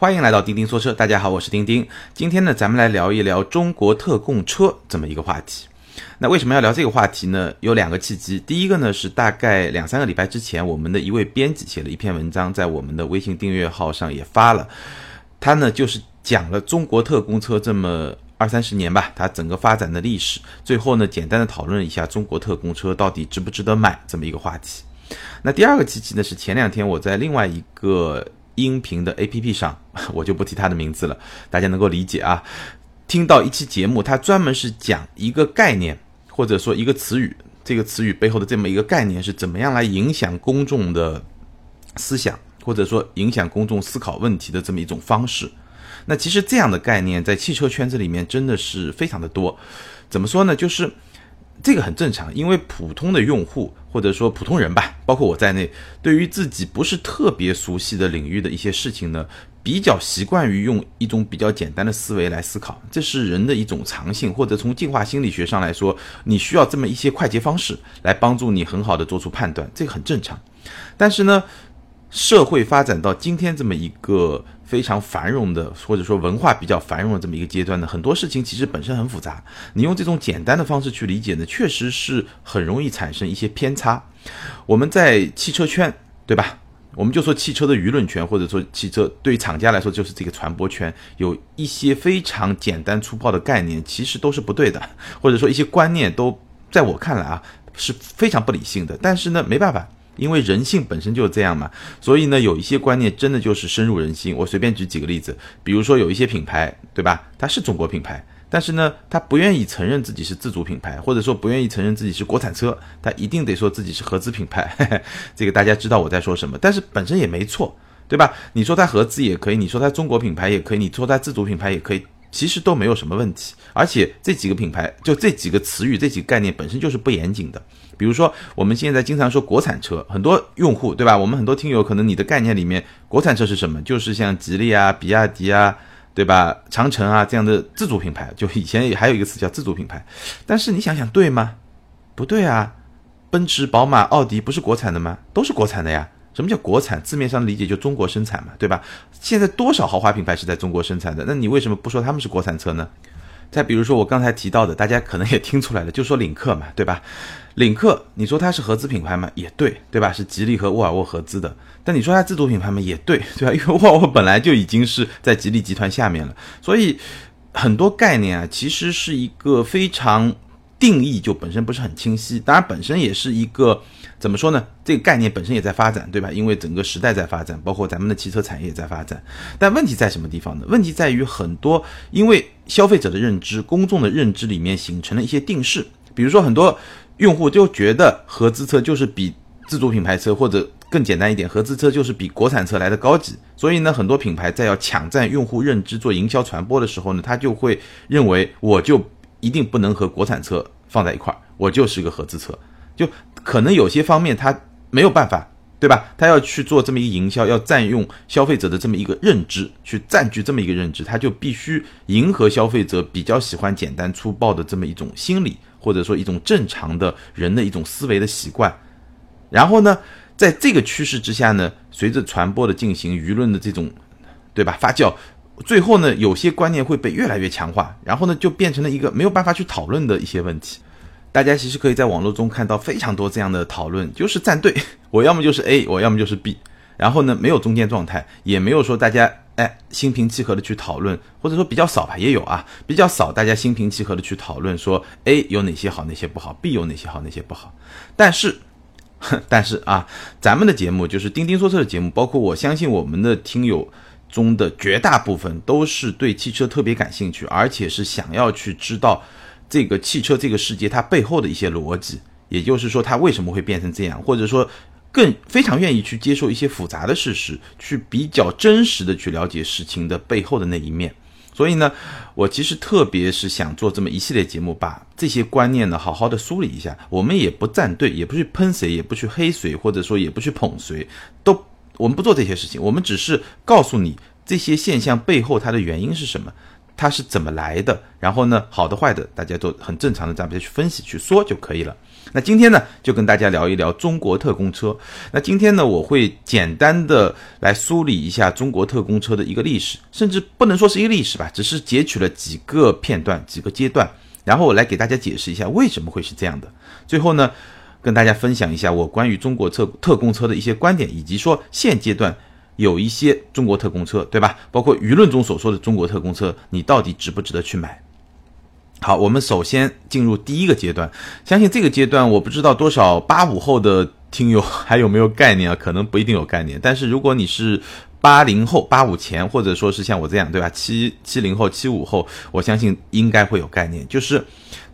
欢迎来到钉钉说车，大家好，我是钉钉。今天呢，咱们来聊一聊中国特供车这么一个话题。那为什么要聊这个话题呢？有两个契机。第一个呢，是大概两三个礼拜之前，我们的一位编辑写了一篇文章，在我们的微信订阅号上也发了。他呢，就是讲了中国特供车这么二三十年吧，它整个发展的历史。最后呢，简单的讨论一下中国特供车到底值不值得买这么一个话题。那第二个契机呢，是前两天我在另外一个。音频的 A P P 上，我就不提它的名字了，大家能够理解啊。听到一期节目，它专门是讲一个概念，或者说一个词语，这个词语背后的这么一个概念是怎么样来影响公众的思想，或者说影响公众思考问题的这么一种方式。那其实这样的概念在汽车圈子里面真的是非常的多。怎么说呢？就是这个很正常，因为普通的用户。或者说普通人吧，包括我在内，对于自己不是特别熟悉的领域的一些事情呢，比较习惯于用一种比较简单的思维来思考，这是人的一种常性，或者从进化心理学上来说，你需要这么一些快捷方式来帮助你很好的做出判断，这个很正常。但是呢，社会发展到今天这么一个。非常繁荣的，或者说文化比较繁荣的这么一个阶段呢，很多事情其实本身很复杂。你用这种简单的方式去理解呢，确实是很容易产生一些偏差。我们在汽车圈，对吧？我们就说汽车的舆论圈，或者说汽车对于厂家来说就是这个传播圈，有一些非常简单粗暴的概念，其实都是不对的，或者说一些观念都在我看来啊是非常不理性的。但是呢，没办法。因为人性本身就是这样嘛，所以呢，有一些观念真的就是深入人心。我随便举几个例子，比如说有一些品牌，对吧？它是中国品牌，但是呢，它不愿意承认自己是自主品牌，或者说不愿意承认自己是国产车，它一定得说自己是合资品牌。这个大家知道我在说什么，但是本身也没错，对吧？你说它合资也可以，你说它中国品牌也可以，你说它自主品牌也可以。其实都没有什么问题，而且这几个品牌就这几个词语、这几个概念本身就是不严谨的。比如说，我们现在经常说国产车，很多用户对吧？我们很多听友可能你的概念里面，国产车是什么？就是像吉利啊、比亚迪啊，对吧？长城啊这样的自主品牌，就以前还有一个词叫自主品牌。但是你想想对吗？不对啊，奔驰、宝马、奥迪不是国产的吗？都是国产的呀。什么叫国产？字面上理解就中国生产嘛，对吧？现在多少豪华品牌是在中国生产的？那你为什么不说他们是国产车呢？再比如说我刚才提到的，大家可能也听出来了，就说领克嘛，对吧？领克，你说它是合资品牌吗？也对，对吧？是吉利和沃尔沃合资的。但你说它自主品牌吗？也对，对吧？因为沃尔沃本来就已经是在吉利集团下面了，所以很多概念啊，其实是一个非常。定义就本身不是很清晰，当然本身也是一个怎么说呢？这个概念本身也在发展，对吧？因为整个时代在发展，包括咱们的汽车产业也在发展。但问题在什么地方呢？问题在于很多因为消费者的认知、公众的认知里面形成了一些定式，比如说很多用户就觉得合资车就是比自主品牌车，或者更简单一点，合资车就是比国产车来的高级。所以呢，很多品牌在要抢占用户认知、做营销传播的时候呢，他就会认为我就。一定不能和国产车放在一块儿，我就是个合资车，就可能有些方面他没有办法，对吧？他要去做这么一个营销，要占用消费者的这么一个认知，去占据这么一个认知，他就必须迎合消费者比较喜欢简单粗暴的这么一种心理，或者说一种正常的人的一种思维的习惯。然后呢，在这个趋势之下呢，随着传播的进行，舆论的这种，对吧？发酵。最后呢，有些观念会被越来越强化，然后呢，就变成了一个没有办法去讨论的一些问题。大家其实可以在网络中看到非常多这样的讨论，就是站队，我要么就是 A，我要么就是 B，然后呢，没有中间状态，也没有说大家哎心平气和的去讨论，或者说比较少吧，也有啊，比较少大家心平气和的去讨论说 A 有哪些好，哪些不好，B 有哪些好，哪些不好。但是，但是啊，咱们的节目就是钉钉说车的节目，包括我相信我们的听友。中的绝大部分都是对汽车特别感兴趣，而且是想要去知道这个汽车这个世界它背后的一些逻辑，也就是说它为什么会变成这样，或者说更非常愿意去接受一些复杂的事实，去比较真实的去了解事情的背后的那一面。所以呢，我其实特别是想做这么一系列节目，把这些观念呢好好的梳理一下。我们也不站队，也不去喷谁，也不去黑谁，或者说也不去捧谁，都。我们不做这些事情，我们只是告诉你这些现象背后它的原因是什么，它是怎么来的，然后呢，好的坏的，大家都很正常的这样去分析去说就可以了。那今天呢，就跟大家聊一聊中国特供车。那今天呢，我会简单的来梳理一下中国特供车的一个历史，甚至不能说是一个历史吧，只是截取了几个片段、几个阶段，然后我来给大家解释一下为什么会是这样的。最后呢，跟大家分享一下我关于中国特特供车的一些观点，以及说现阶段有一些中国特供车，对吧？包括舆论中所说的中国特供车，你到底值不值得去买？好，我们首先进入第一个阶段。相信这个阶段，我不知道多少八五后的听友还有没有概念啊？可能不一定有概念。但是如果你是八零后、八五前，或者说是像我这样，对吧？七七零后、七五后，我相信应该会有概念。就是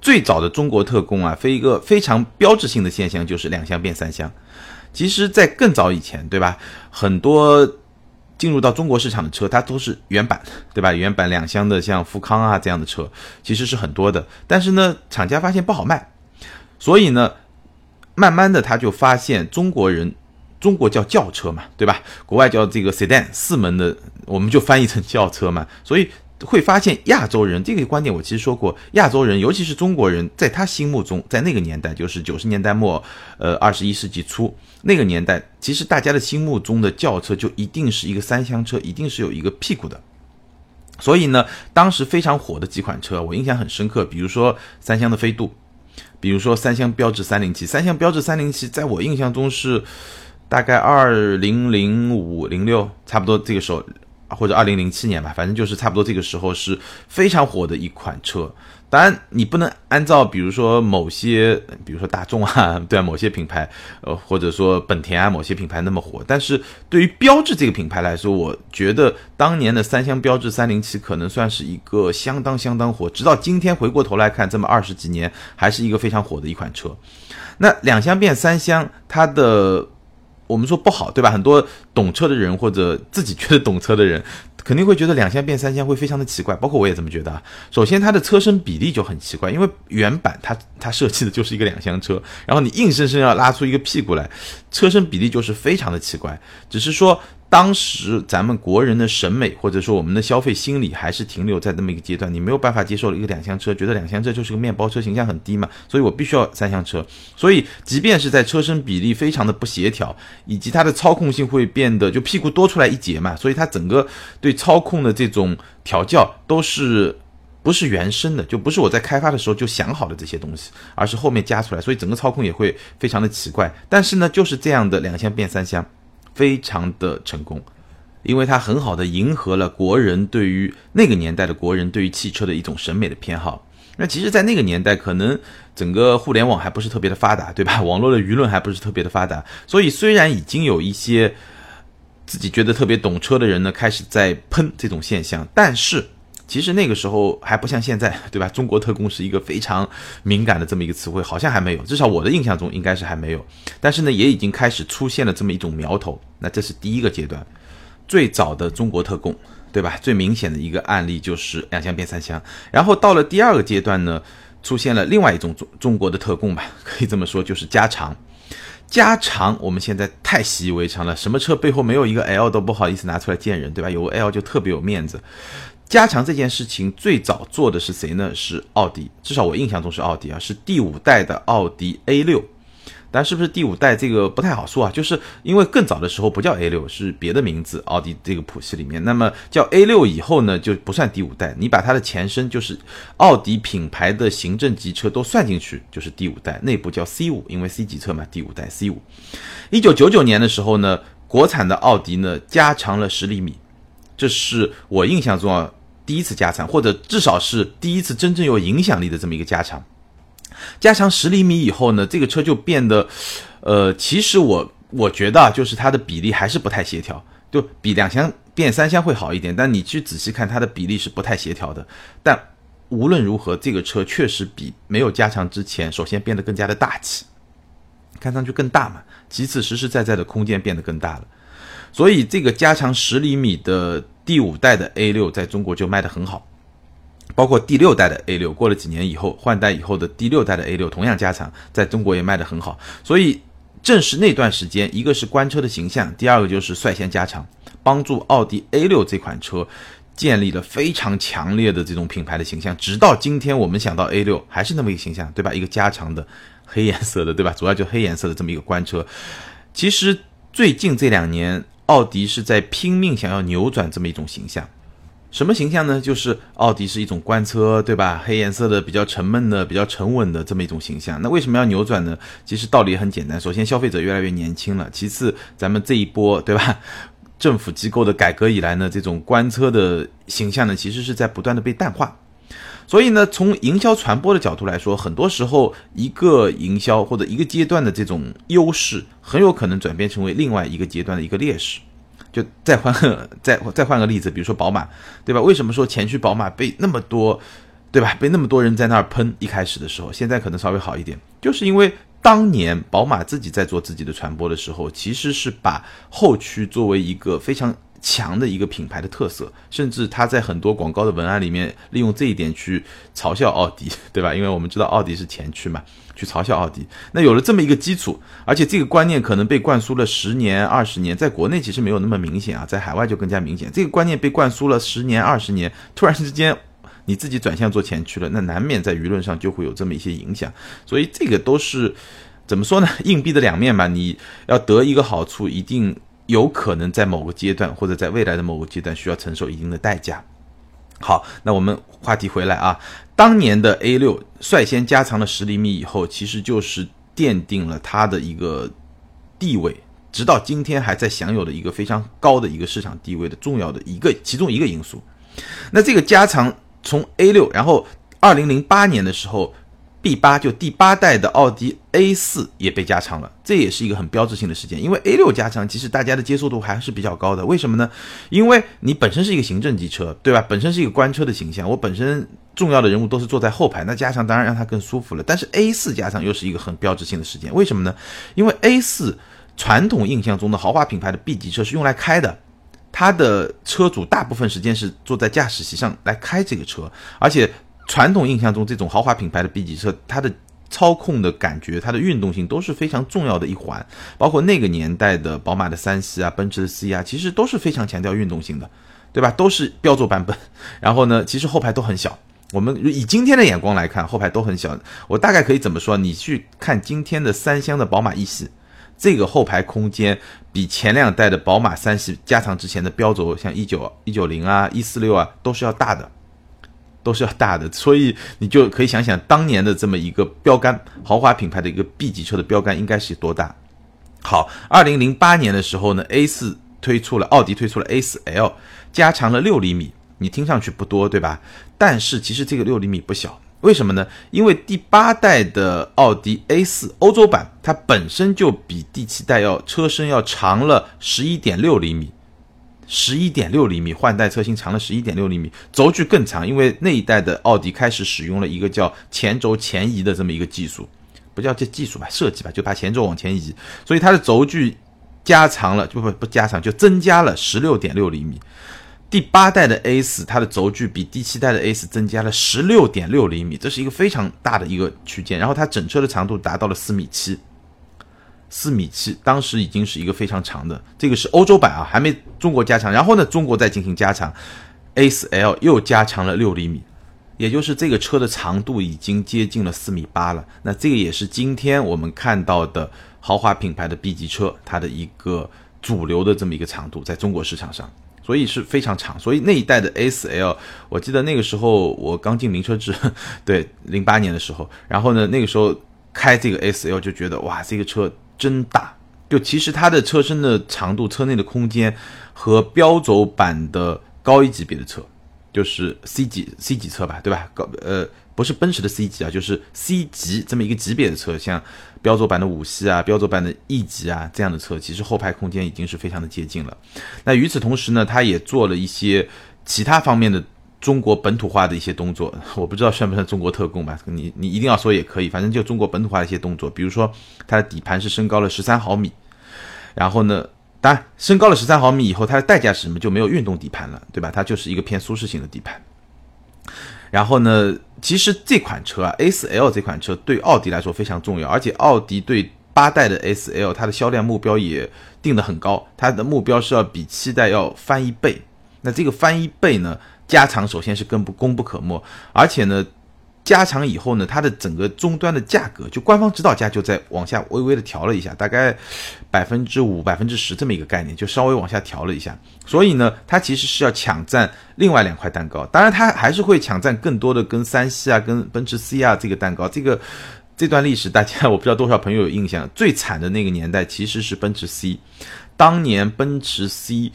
最早的中国特供啊，非一个非常标志性的现象就是两厢变三厢。其实，在更早以前，对吧？很多。进入到中国市场的车，它都是原版，对吧？原版两厢的，像富康啊这样的车，其实是很多的。但是呢，厂家发现不好卖，所以呢，慢慢的他就发现中国人，中国叫轿车嘛，对吧？国外叫这个 sedan 四门的，我们就翻译成轿车嘛。所以会发现亚洲人这个观点，我其实说过，亚洲人尤其是中国人，在他心目中，在那个年代，就是九十年代末，呃，二十一世纪初。那个年代，其实大家的心目中的轿车就一定是一个三厢车，一定是有一个屁股的。所以呢，当时非常火的几款车，我印象很深刻。比如说三厢的飞度，比如说三厢标致三零七。三厢标致三零七，在我印象中是大概二零零五零六，差不多这个时候，或者二零零七年吧，反正就是差不多这个时候是非常火的一款车。当然，你不能按照比如说某些，比如说大众啊，对，某些品牌，呃，或者说本田啊，某些品牌那么火。但是对于标致这个品牌来说，我觉得当年的三厢标致三零七可能算是一个相当相当火，直到今天回过头来看，这么二十几年还是一个非常火的一款车。那两厢变三厢，它的我们说不好，对吧？很多懂车的人或者自己觉得懂车的人。肯定会觉得两厢变三厢会非常的奇怪，包括我也这么觉得。首先，它的车身比例就很奇怪，因为原版它它设计的就是一个两厢车，然后你硬生生要拉出一个屁股来，车身比例就是非常的奇怪。只是说。当时咱们国人的审美或者说我们的消费心理还是停留在这么一个阶段，你没有办法接受一个两厢车，觉得两厢车就是个面包车，形象很低嘛，所以我必须要三厢车。所以即便是在车身比例非常的不协调，以及它的操控性会变得就屁股多出来一截嘛，所以它整个对操控的这种调教都是不是原生的，就不是我在开发的时候就想好的这些东西，而是后面加出来，所以整个操控也会非常的奇怪。但是呢，就是这样的两厢变三厢。非常的成功，因为它很好的迎合了国人对于那个年代的国人对于汽车的一种审美的偏好。那其实，在那个年代，可能整个互联网还不是特别的发达，对吧？网络的舆论还不是特别的发达，所以虽然已经有一些自己觉得特别懂车的人呢，开始在喷这种现象，但是。其实那个时候还不像现在，对吧？中国特供是一个非常敏感的这么一个词汇，好像还没有，至少我的印象中应该是还没有。但是呢，也已经开始出现了这么一种苗头。那这是第一个阶段，最早的中国特供，对吧？最明显的一个案例就是两厢变三厢。然后到了第二个阶段呢，出现了另外一种中中国的特供吧，可以这么说，就是加长。加长我们现在太习以为常了，什么车背后没有一个 L 都不好意思拿出来见人，对吧？有个 L 就特别有面子。加强这件事情最早做的是谁呢？是奥迪，至少我印象中是奥迪啊，是第五代的奥迪 A 六。但是不是第五代这个不太好说啊，就是因为更早的时候不叫 A 六，是别的名字。奥迪这个谱系里面，那么叫 A 六以后呢，就不算第五代。你把它的前身就是奥迪品牌的行政级车都算进去，就是第五代。内部叫 C 五，因为 C 级车嘛，第五代 C 五。一九九九年的时候呢，国产的奥迪呢加长了十厘米，这是我印象中啊。第一次加长，或者至少是第一次真正有影响力的这么一个加长，加长十厘米以后呢，这个车就变得，呃，其实我我觉得啊就是它的比例还是不太协调，就比两厢变三厢会好一点，但你去仔细看它的比例是不太协调的。但无论如何，这个车确实比没有加长之前，首先变得更加的大气，看上去更大嘛，其次实实在在的空间变得更大了，所以这个加长十厘米的。第五代的 A 六在中国就卖得很好，包括第六代的 A 六，过了几年以后换代以后的第六代的 A 六同样加长，在中国也卖得很好。所以正是那段时间，一个是官车的形象，第二个就是率先加长，帮助奥迪 A 六这款车建立了非常强烈的这种品牌的形象，直到今天我们想到 A 六还是那么一个形象，对吧？一个加长的黑颜色的，对吧？主要就黑颜色的这么一个官车。其实最近这两年，奥迪是在拼命想要扭转这么一种形象。什么形象呢？就是奥迪是一种官车，对吧？黑颜色的，比较沉闷的，比较沉稳的这么一种形象。那为什么要扭转呢？其实道理很简单。首先，消费者越来越年轻了；其次，咱们这一波，对吧？政府机构的改革以来呢，这种官车的形象呢，其实是在不断的被淡化。所以呢，从营销传播的角度来说，很多时候一个营销或者一个阶段的这种优势，很有可能转变成为另外一个阶段的一个劣势。就再换个再再换个例子，比如说宝马，对吧？为什么说前驱宝马被那么多，对吧？被那么多人在那儿喷？一开始的时候，现在可能稍微好一点，就是因为。当年宝马自己在做自己的传播的时候，其实是把后驱作为一个非常强的一个品牌的特色，甚至他在很多广告的文案里面利用这一点去嘲笑奥迪，对吧？因为我们知道奥迪是前驱嘛，去嘲笑奥迪。那有了这么一个基础，而且这个观念可能被灌输了十年、二十年，在国内其实没有那么明显啊，在海外就更加明显。这个观念被灌输了十年、二十年，突然之间。你自己转向做前驱了，那难免在舆论上就会有这么一些影响，所以这个都是怎么说呢？硬币的两面吧。你要得一个好处，一定有可能在某个阶段或者在未来的某个阶段需要承受一定的代价。好，那我们话题回来啊，当年的 A 六率先加长了十厘米以后，其实就是奠定了它的一个地位，直到今天还在享有的一个非常高的一个市场地位的重要的一个其中一个因素。那这个加长。从 A 六，然后二零零八年的时候，B 八就第八代的奥迪 A 四也被加长了，这也是一个很标志性的事件。因为 A 六加长，其实大家的接受度还是比较高的。为什么呢？因为你本身是一个行政级车，对吧？本身是一个官车的形象，我本身重要的人物都是坐在后排，那加长当然让它更舒服了。但是 A 四加长又是一个很标志性的事件，为什么呢？因为 A 四传统印象中的豪华品牌的 B 级车是用来开的。它的车主大部分时间是坐在驾驶席上来开这个车，而且传统印象中这种豪华品牌的 B 级车，它的操控的感觉、它的运动性都是非常重要的一环。包括那个年代的宝马的三系啊、奔驰的 C 啊，其实都是非常强调运动性的，对吧？都是标轴版本。然后呢，其实后排都很小。我们以今天的眼光来看，后排都很小。我大概可以怎么说？你去看今天的三厢的宝马一系。这个后排空间比前两代的宝马三系加长之前的标轴，像一九一九零啊、一四六啊，都是要大的，都是要大的。所以你就可以想想，当年的这么一个标杆，豪华品牌的一个 B 级车的标杆应该是多大？好，二零零八年的时候呢，A 四推出了，奥迪推出了 A 四 L，加长了六厘米。你听上去不多，对吧？但是其实这个六厘米不小。为什么呢？因为第八代的奥迪 A4 欧洲版，它本身就比第七代要车身要长了十一点六厘米，十一点六厘米换代车型长了十一点六厘米，轴距更长，因为那一代的奥迪开始使用了一个叫前轴前移的这么一个技术，不叫这技术吧，设计吧，就把前轴往前移，所以它的轴距加长了，就不不加长，就增加了十六点六厘米。第八代的 A 四，它的轴距比第七代的 A 四增加了十六点六厘米，这是一个非常大的一个区间。然后它整车的长度达到了四米七，四米七，当时已经是一个非常长的。这个是欧洲版啊，还没中国加长。然后呢，中国再进行加长，A 四 L 又加长了六厘米，也就是这个车的长度已经接近了四米八了。那这个也是今天我们看到的豪华品牌的 B 级车它的一个主流的这么一个长度，在中国市场上。所以是非常长，所以那一代的 S L，我记得那个时候我刚进名车志，对，零八年的时候，然后呢，那个时候开这个 S L 就觉得哇，这个车真大，就其实它的车身的长度、车内的空间和标轴版的高一级别的车，就是 C 级 C 级车吧，对吧？高呃。不是奔驰的 C 级啊，就是 C 级这么一个级别的车，像标轴版的五系啊、标轴版的 E 级啊这样的车，其实后排空间已经是非常的接近了。那与此同时呢，它也做了一些其他方面的中国本土化的一些动作，我不知道算不算中国特供吧？你你一定要说也可以，反正就中国本土化的一些动作，比如说它的底盘是升高了十三毫米，然后呢，当然升高了十三毫米以后，它的代价是什么？就没有运动底盘了，对吧？它就是一个偏舒适型的底盘。然后呢？其实这款车啊，A4L 这款车对奥迪来说非常重要，而且奥迪对八代的 S-L 它的销量目标也定得很高，它的目标是要比七代要翻一倍。那这个翻一倍呢，加长首先是更不功不可没，而且呢。加长以后呢，它的整个终端的价格，就官方指导价就在往下微微的调了一下，大概百分之五、百分之十这么一个概念，就稍微往下调了一下。所以呢，它其实是要抢占另外两块蛋糕，当然它还是会抢占更多的跟三系啊、跟奔驰 C 啊这个蛋糕。这个这段历史，大家我不知道多少朋友有印象，最惨的那个年代其实是奔驰 C，当年奔驰 C。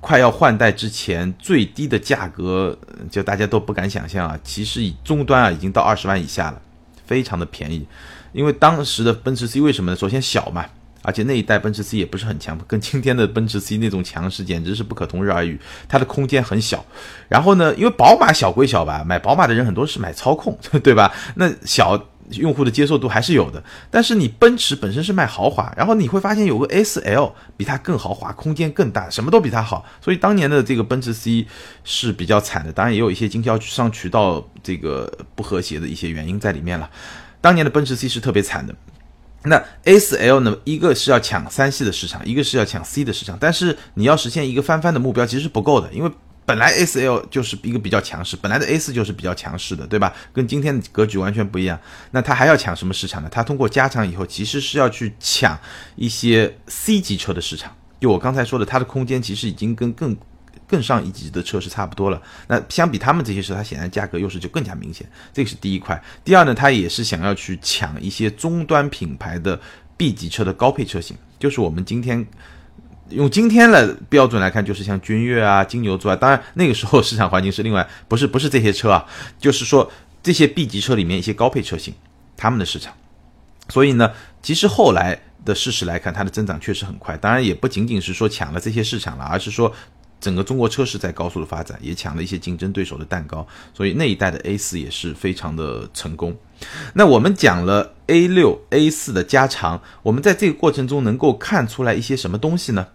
快要换代之前，最低的价格就大家都不敢想象啊！其实以终端啊，已经到二十万以下了，非常的便宜。因为当时的奔驰 C 为什么呢？首先小嘛，而且那一代奔驰 C 也不是很强，跟今天的奔驰 C 那种强势简直是不可同日而语。它的空间很小，然后呢，因为宝马小归小吧，买宝马的人很多是买操控，对吧？那小。用户的接受度还是有的，但是你奔驰本身是卖豪华，然后你会发现有个 S L 比它更豪华，空间更大，什么都比它好，所以当年的这个奔驰 C 是比较惨的，当然也有一些经销商渠道这个不和谐的一些原因在里面了。当年的奔驰 C 是特别惨的，那 S L 呢，一个是要抢三系的市场，一个是要抢 C 的市场，但是你要实现一个翻番的目标其实是不够的，因为。本来 S L 就是一个比较强势，本来的 A 四就是比较强势的，对吧？跟今天的格局完全不一样。那它还要抢什么市场呢？它通过加长以后，其实是要去抢一些 C 级车的市场。就我刚才说的，它的空间其实已经跟更更上一级的车是差不多了。那相比他们这些车，它显然价格优势就更加明显。这个是第一块。第二呢，它也是想要去抢一些终端品牌的 B 级车的高配车型，就是我们今天。用今天的标准来看，就是像君越啊、金牛座啊，当然那个时候市场环境是另外，不是不是这些车啊，就是说这些 B 级车里面一些高配车型，他们的市场。所以呢，其实后来的事实来看，它的增长确实很快。当然也不仅仅是说抢了这些市场了，而是说整个中国车市在高速的发展，也抢了一些竞争对手的蛋糕。所以那一代的 A 四也是非常的成功。那我们讲了 A 六、A 四的加长，我们在这个过程中能够看出来一些什么东西呢？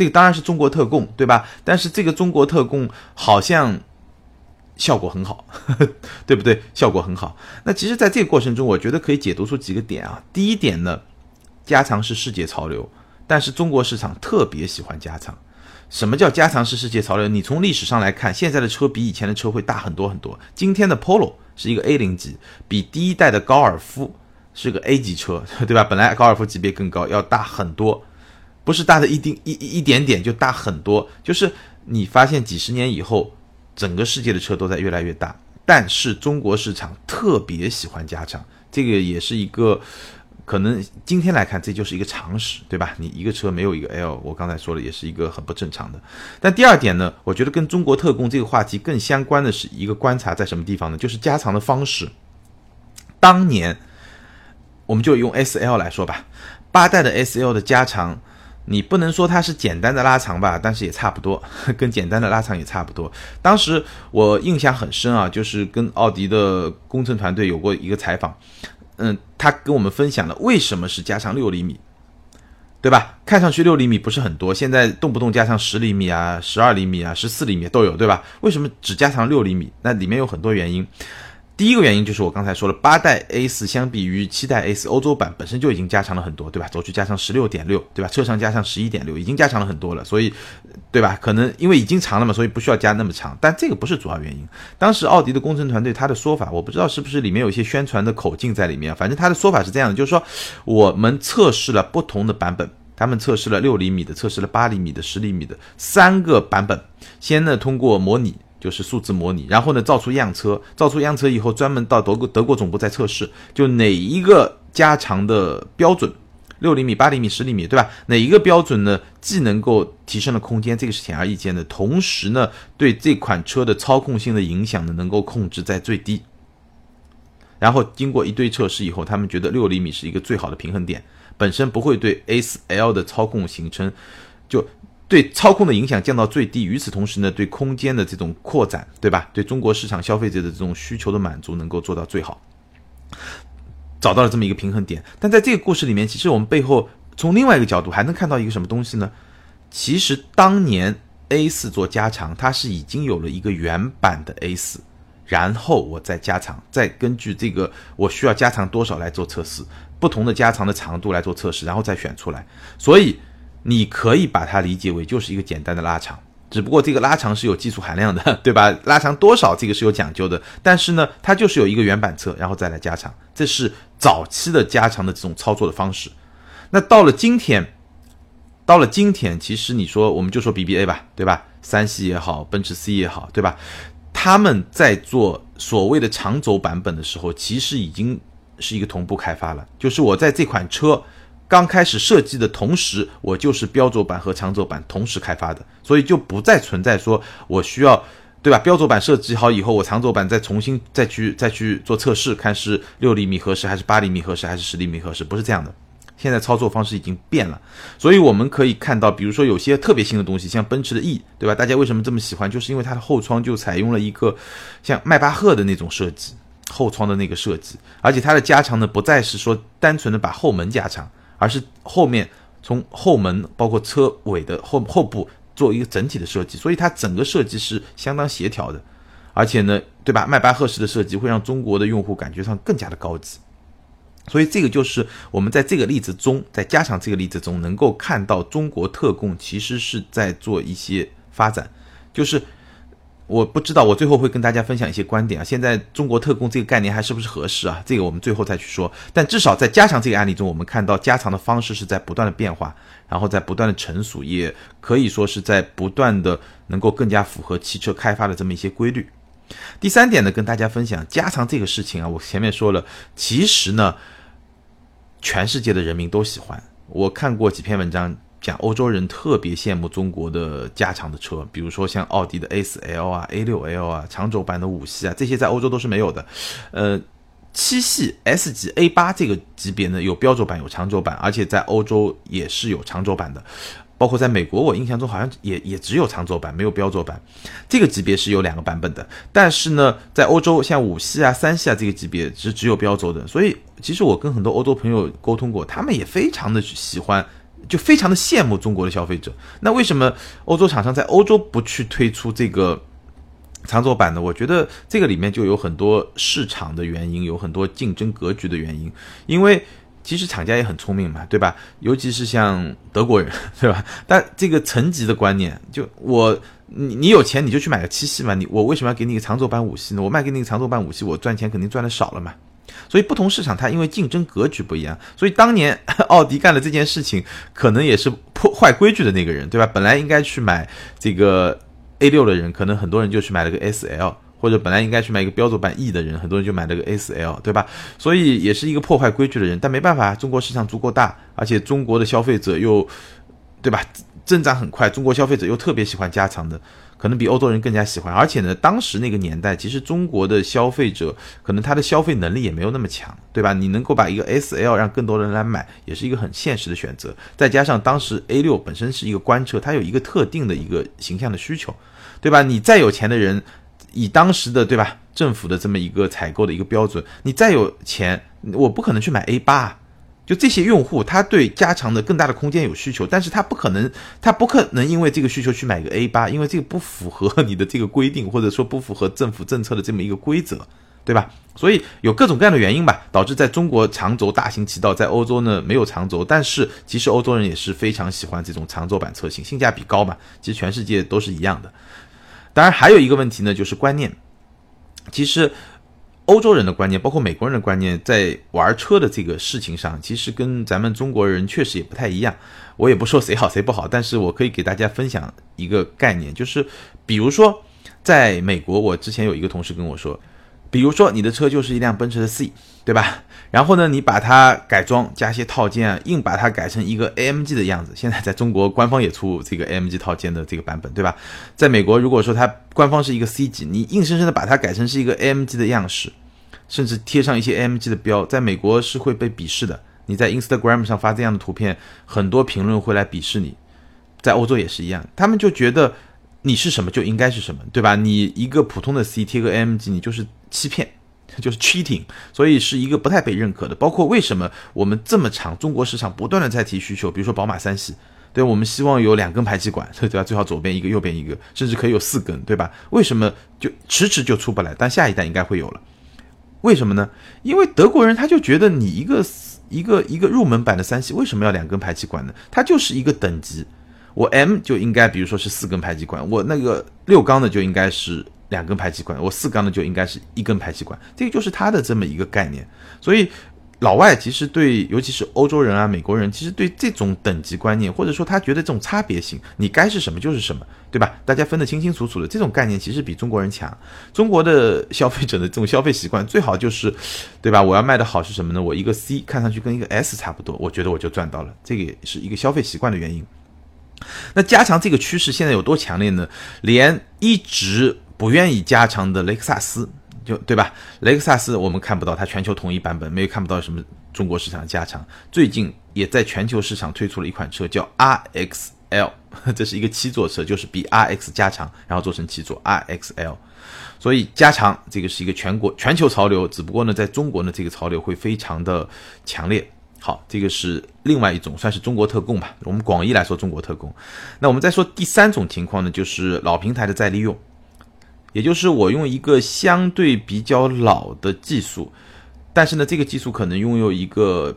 这个当然是中国特供，对吧？但是这个中国特供好像效果很好，对不对？效果很好。那其实，在这个过程中，我觉得可以解读出几个点啊。第一点呢，加长是世界潮流，但是中国市场特别喜欢加长。什么叫加长是世界潮流？你从历史上来看，现在的车比以前的车会大很多很多。今天的 Polo 是一个 A 零级，比第一代的高尔夫是个 A 级车，对吧？本来高尔夫级别更高，要大很多。不是大的一丁一一点点就大很多，就是你发现几十年以后，整个世界的车都在越来越大，但是中国市场特别喜欢加长，这个也是一个可能今天来看这就是一个常识，对吧？你一个车没有一个 L，我刚才说了也是一个很不正常的。但第二点呢，我觉得跟中国特供这个话题更相关的是一个观察在什么地方呢？就是加长的方式。当年我们就用 S L 来说吧，八代的 S L 的加长。你不能说它是简单的拉长吧，但是也差不多，跟简单的拉长也差不多。当时我印象很深啊，就是跟奥迪的工程团队有过一个采访，嗯，他跟我们分享了为什么是加长六厘米，对吧？看上去六厘米不是很多，现在动不动加长十厘米啊、十二厘米啊、十四厘米都有，对吧？为什么只加长六厘米？那里面有很多原因。第一个原因就是我刚才说了，八代 A 四相比于七代 A 四欧洲版本身就已经加长了很多，对吧？轴距加长十六点六，对吧？车长加上十一点六，已经加长了很多了，所以，对吧？可能因为已经长了嘛，所以不需要加那么长。但这个不是主要原因。当时奥迪的工程团队他的说法，我不知道是不是里面有一些宣传的口径在里面，反正他的说法是这样的，就是说我们测试了不同的版本，他们测试了六厘米的，测试了八厘米的，十厘米的三个版本，先呢通过模拟。就是数字模拟，然后呢，造出样车，造出样车以后，专门到德国德国总部再测试，就哪一个加长的标准，六厘米、八厘米、十厘米，对吧？哪一个标准呢，既能够提升了空间，这个是显而易见的，同时呢，对这款车的操控性的影响呢，能够控制在最低。然后经过一堆测试以后，他们觉得六厘米是一个最好的平衡点，本身不会对 A S L 的操控形成就。对操控的影响降到最低，与此同时呢，对空间的这种扩展，对吧？对中国市场消费者的这种需求的满足能够做到最好，找到了这么一个平衡点。但在这个故事里面，其实我们背后从另外一个角度还能看到一个什么东西呢？其实当年 A 四做加长，它是已经有了一个原版的 A 四，然后我再加长，再根据这个我需要加长多少来做测试，不同的加长的长度来做测试，然后再选出来。所以。你可以把它理解为就是一个简单的拉长，只不过这个拉长是有技术含量的，对吧？拉长多少这个是有讲究的，但是呢，它就是有一个原版车，然后再来加长，这是早期的加长的这种操作的方式。那到了今天，到了今天，其实你说我们就说 BBA 吧，对吧？三系也好，奔驰 C 也好，对吧？他们在做所谓的长轴版本的时候，其实已经是一个同步开发了，就是我在这款车。刚开始设计的同时，我就是标轴版和长轴版同时开发的，所以就不再存在说我需要，对吧？标轴版设计好以后，我长轴版再重新再去再去做测试，看是六厘米合适还是八厘米合适还是十厘米合适，不是这样的。现在操作方式已经变了，所以我们可以看到，比如说有些特别新的东西，像奔驰的 E，对吧？大家为什么这么喜欢？就是因为它的后窗就采用了一个像迈巴赫的那种设计，后窗的那个设计，而且它的加长呢，不再是说单纯的把后门加长。而是后面从后门包括车尾的后后部做一个整体的设计，所以它整个设计是相当协调的，而且呢，对吧？迈巴赫式的设计会让中国的用户感觉上更加的高级，所以这个就是我们在这个例子中，在加强这个例子中能够看到中国特供其实是在做一些发展，就是。我不知道，我最后会跟大家分享一些观点啊。现在中国特供这个概念还是不是合适啊？这个我们最后再去说。但至少在加强这个案例中，我们看到加长的方式是在不断的变化，然后在不断的成熟，也可以说是在不断的能够更加符合汽车开发的这么一些规律。第三点呢，跟大家分享加长这个事情啊，我前面说了，其实呢，全世界的人民都喜欢。我看过几篇文章。讲欧洲人特别羡慕中国的加长的车，比如说像奥迪的 A4L 啊、A6L 啊、长轴版的五系啊，这些在欧洲都是没有的。呃，七系 S 级 A8 这个级别呢，有标轴版有长轴版，而且在欧洲也是有长轴版的。包括在美国，我印象中好像也也只有长轴版，没有标轴版。这个级别是有两个版本的，但是呢，在欧洲像五系啊、三系啊这个级别是只有标轴的。所以，其实我跟很多欧洲朋友沟通过，他们也非常的喜欢。就非常的羡慕中国的消费者，那为什么欧洲厂商在欧洲不去推出这个长轴版呢？我觉得这个里面就有很多市场的原因，有很多竞争格局的原因。因为其实厂家也很聪明嘛，对吧？尤其是像德国人，对吧？但这个层级的观念，就我你你有钱你就去买个七系嘛，你我为什么要给你一个长轴版五系呢？我卖给你一个长轴版五系，我赚钱肯定赚的少了嘛。所以不同市场，它因为竞争格局不一样，所以当年 奥迪干了这件事情，可能也是破坏规矩的那个人，对吧？本来应该去买这个 A 六的人，可能很多人就去买了个 S L，或者本来应该去买一个标准版 E 的人，很多人就买了个 S L，对吧？所以也是一个破坏规矩的人，但没办法，中国市场足够大，而且中国的消费者又，对吧？增长很快，中国消费者又特别喜欢加长的。可能比欧洲人更加喜欢，而且呢，当时那个年代，其实中国的消费者可能他的消费能力也没有那么强，对吧？你能够把一个 S L 让更多人来买，也是一个很现实的选择。再加上当时 A 六本身是一个官车，它有一个特定的一个形象的需求，对吧？你再有钱的人，以当时的对吧政府的这么一个采购的一个标准，你再有钱，我不可能去买 A 八。就这些用户，他对加长的更大的空间有需求，但是他不可能，他不可能因为这个需求去买个 A 八，因为这个不符合 你的这个规定，或者说不符合政府政策的这么一个规则，对吧？所以有各种各样的原因吧，导致在中国长轴大行其道，在欧洲呢没有长轴，但是其实欧洲人也是非常喜欢这种长轴版车型，性价比高嘛，其实全世界都是一样的。当然还有一个问题呢，就是观念，其实。欧洲人的观念，包括美国人的观念，在玩车的这个事情上，其实跟咱们中国人确实也不太一样。我也不说谁好谁不好，但是我可以给大家分享一个概念，就是比如说，在美国，我之前有一个同事跟我说。比如说，你的车就是一辆奔驰的 C，对吧？然后呢，你把它改装，加些套件，硬把它改成一个 AMG 的样子。现在在中国官方也出这个 AMG 套件的这个版本，对吧？在美国，如果说它官方是一个 C 级，你硬生生的把它改成是一个 AMG 的样式，甚至贴上一些 AMG 的标，在美国是会被鄙视的。你在 Instagram 上发这样的图片，很多评论会来鄙视你。在欧洲也是一样，他们就觉得你是什么就应该是什么，对吧？你一个普通的 C 贴个 AMG，你就是。欺骗 就是 cheating，所以是一个不太被认可的。包括为什么我们这么长，中国市场不断的在提需求，比如说宝马三系，对我们希望有两根排气管，对吧？最好左边一个，右边一个，甚至可以有四根，对吧？为什么就迟迟就出不来？但下一代应该会有了。为什么呢？因为德国人他就觉得你一个一个一个入门版的三系为什么要两根排气管呢？它就是一个等级。我 M 就应该比如说是四根排气管，我那个六缸的就应该是两根排气管，我四缸的就应该是一根排气管，这个就是它的这么一个概念。所以老外其实对，尤其是欧洲人啊、美国人，其实对这种等级观念，或者说他觉得这种差别性，你该是什么就是什么，对吧？大家分得清清楚楚的，这种概念其实比中国人强。中国的消费者的这种消费习惯，最好就是，对吧？我要卖的好是什么呢？我一个 C 看上去跟一个 S 差不多，我觉得我就赚到了。这个也是一个消费习惯的原因。那加强这个趋势现在有多强烈呢？连一直不愿意加强的雷克萨斯，就对吧？雷克萨斯我们看不到它全球统一版本，没有看不到什么中国市场加强。最近也在全球市场推出了一款车叫 RXL，这是一个七座车，就是比 RX 加长，然后做成七座 RXL。所以加长这个是一个全国全球潮流，只不过呢，在中国呢，这个潮流会非常的强烈。好，这个是另外一种，算是中国特供吧。我们广义来说，中国特供。那我们再说第三种情况呢，就是老平台的再利用，也就是我用一个相对比较老的技术，但是呢，这个技术可能拥有一个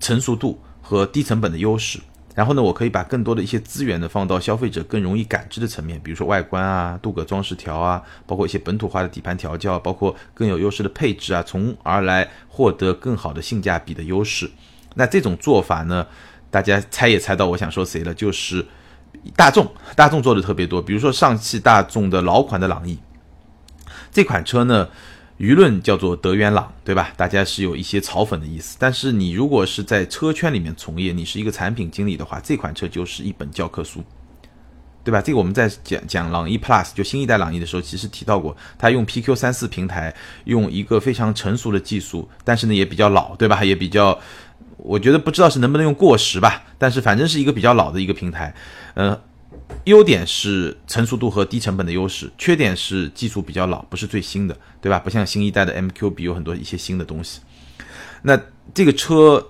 成熟度和低成本的优势。然后呢，我可以把更多的一些资源呢放到消费者更容易感知的层面，比如说外观啊、镀铬装饰条啊，包括一些本土化的底盘调教，包括更有优势的配置啊，从而来获得更好的性价比的优势。那这种做法呢，大家猜也猜到我想说谁了，就是大众。大众做的特别多，比如说上汽大众的老款的朗逸，这款车呢，舆论叫做德源朗，对吧？大家是有一些嘲讽的意思。但是你如果是在车圈里面从业，你是一个产品经理的话，这款车就是一本教科书，对吧？这个我们在讲讲朗逸 Plus 就新一代朗逸的时候，其实提到过，它用 PQ 三四平台，用一个非常成熟的技术，但是呢也比较老，对吧？也比较。我觉得不知道是能不能用过时吧，但是反正是一个比较老的一个平台，呃，优点是成熟度和低成本的优势，缺点是技术比较老，不是最新的，对吧？不像新一代的 MQB 有很多一些新的东西。那这个车。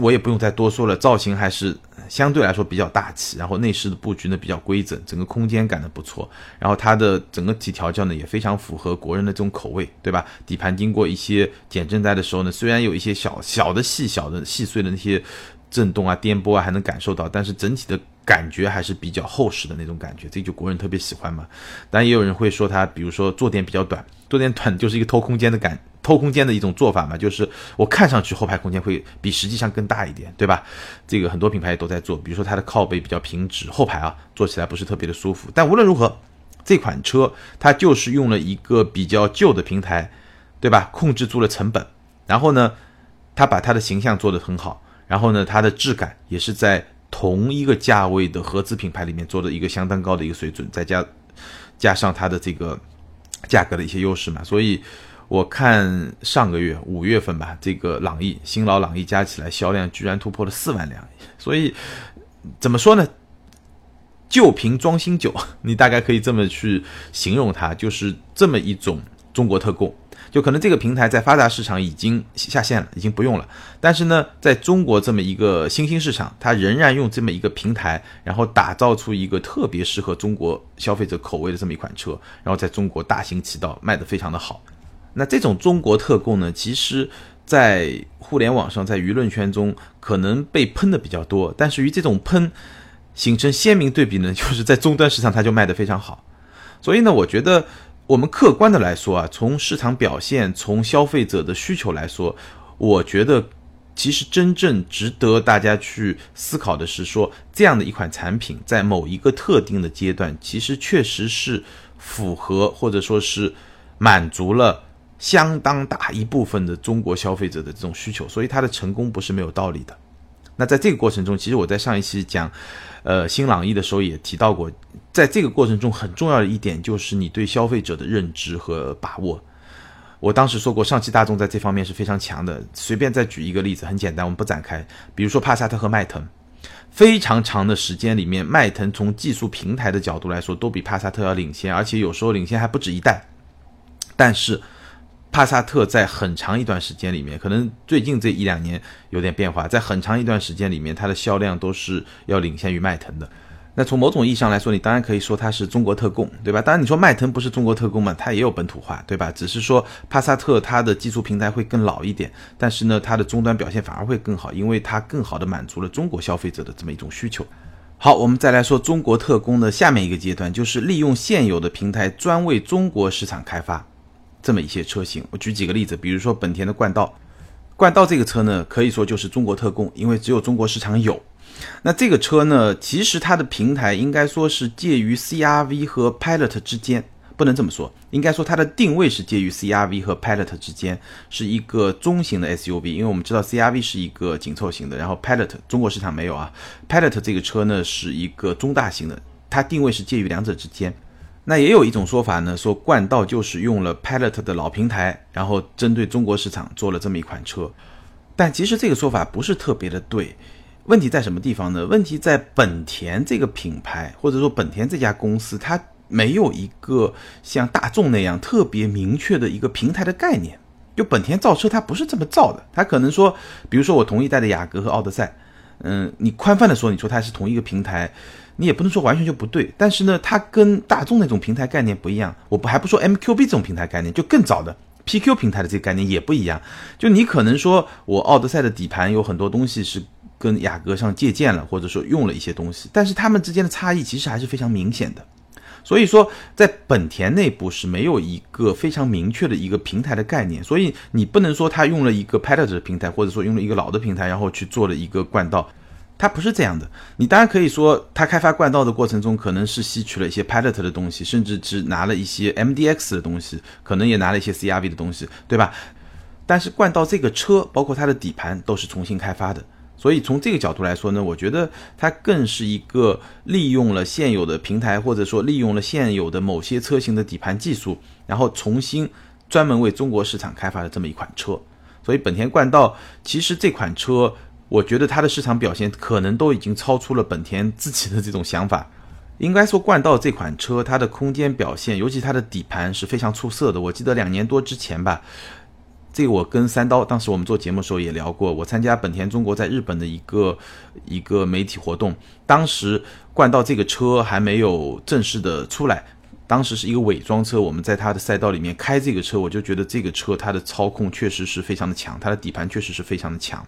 我也不用再多说了，造型还是相对来说比较大气，然后内饰的布局呢比较规整，整个空间感呢不错，然后它的整个体调教呢也非常符合国人的这种口味，对吧？底盘经过一些减震带的时候呢，虽然有一些小小的细小的细碎的那些震动啊、颠簸啊还能感受到，但是整体的感觉还是比较厚实的那种感觉，这就国人特别喜欢嘛。当然也有人会说它，比如说坐垫比较短，坐垫短就是一个偷空间的感。偷空间的一种做法嘛，就是我看上去后排空间会比实际上更大一点，对吧？这个很多品牌也都在做，比如说它的靠背比较平直，后排啊坐起来不是特别的舒服。但无论如何，这款车它就是用了一个比较旧的平台，对吧？控制住了成本，然后呢，它把它的形象做得很好，然后呢，它的质感也是在同一个价位的合资品牌里面做的一个相当高的一个水准，再加加上它的这个价格的一些优势嘛，所以。我看上个月五月份吧，这个朗逸新老朗逸加起来销量居然突破了四万辆，所以怎么说呢？旧瓶装新酒，你大概可以这么去形容它，就是这么一种中国特供。就可能这个平台在发达市场已经下线了，已经不用了，但是呢，在中国这么一个新兴市场，它仍然用这么一个平台，然后打造出一个特别适合中国消费者口味的这么一款车，然后在中国大行其道，卖得非常的好。那这种中国特供呢，其实，在互联网上，在舆论圈中，可能被喷的比较多。但是与这种喷形成鲜明对比呢，就是在终端市场它就卖得非常好。所以呢，我觉得我们客观的来说啊，从市场表现，从消费者的需求来说，我觉得其实真正值得大家去思考的是，说这样的一款产品在某一个特定的阶段，其实确实是符合或者说是满足了。相当大一部分的中国消费者的这种需求，所以它的成功不是没有道理的。那在这个过程中，其实我在上一期讲，呃，新朗逸的时候也提到过，在这个过程中很重要的一点就是你对消费者的认知和把握。我当时说过，上汽大众在这方面是非常强的。随便再举一个例子，很简单，我们不展开。比如说帕萨特和迈腾，非常长的时间里面，迈腾从技术平台的角度来说，都比帕萨特要领先，而且有时候领先还不止一代。但是帕萨特在很长一段时间里面，可能最近这一两年有点变化，在很长一段时间里面，它的销量都是要领先于迈腾的。那从某种意义上来说，你当然可以说它是中国特供，对吧？当然你说迈腾不是中国特供嘛，它也有本土化，对吧？只是说帕萨特它的技术平台会更老一点，但是呢，它的终端表现反而会更好，因为它更好的满足了中国消费者的这么一种需求。好，我们再来说中国特供的下面一个阶段，就是利用现有的平台专为中国市场开发这么一些车型。我举几个例子，比如说本田的冠道，冠道这个车呢，可以说就是中国特供，因为只有中国市场有。那这个车呢，其实它的平台应该说是介于 CRV 和 Pilot 之间。不能这么说，应该说它的定位是介于 CRV 和 Pilot 之间，是一个中型的 SUV。因为我们知道 CRV 是一个紧凑型的，然后 Pilot 中国市场没有啊，Pilot 这个车呢是一个中大型的，它定位是介于两者之间。那也有一种说法呢，说冠道就是用了 Pilot 的老平台，然后针对中国市场做了这么一款车。但其实这个说法不是特别的对。问题在什么地方呢？问题在本田这个品牌，或者说本田这家公司，它。没有一个像大众那样特别明确的一个平台的概念。就本田造车，它不是这么造的。它可能说，比如说我同一代的雅阁和奥德赛，嗯，你宽泛的说，你说它是同一个平台，你也不能说完全就不对。但是呢，它跟大众那种平台概念不一样。我不还不说 MQB 这种平台概念，就更早的 PQ 平台的这个概念也不一样。就你可能说我奥德赛的底盘有很多东西是跟雅阁上借鉴了，或者说用了一些东西，但是它们之间的差异其实还是非常明显的。所以说，在本田内部是没有一个非常明确的一个平台的概念，所以你不能说他用了一个 Pilot 的平台，或者说用了一个老的平台，然后去做了一个冠道，它不是这样的。你当然可以说，它开发冠道的过程中，可能是吸取了一些 Pilot 的东西，甚至是拿了一些 MDX 的东西，可能也拿了一些 CRV 的东西，对吧？但是冠道这个车，包括它的底盘，都是重新开发的。所以从这个角度来说呢，我觉得它更是一个利用了现有的平台，或者说利用了现有的某些车型的底盘技术，然后重新专门为中国市场开发的这么一款车。所以本田冠道其实这款车，我觉得它的市场表现可能都已经超出了本田自己的这种想法。应该说冠道这款车它的空间表现，尤其它的底盘是非常出色的。我记得两年多之前吧。这个我跟三刀当时我们做节目的时候也聊过，我参加本田中国在日本的一个一个媒体活动，当时冠道这个车还没有正式的出来，当时是一个伪装车，我们在它的赛道里面开这个车，我就觉得这个车它的操控确实是非常的强，它的底盘确实是非常的强。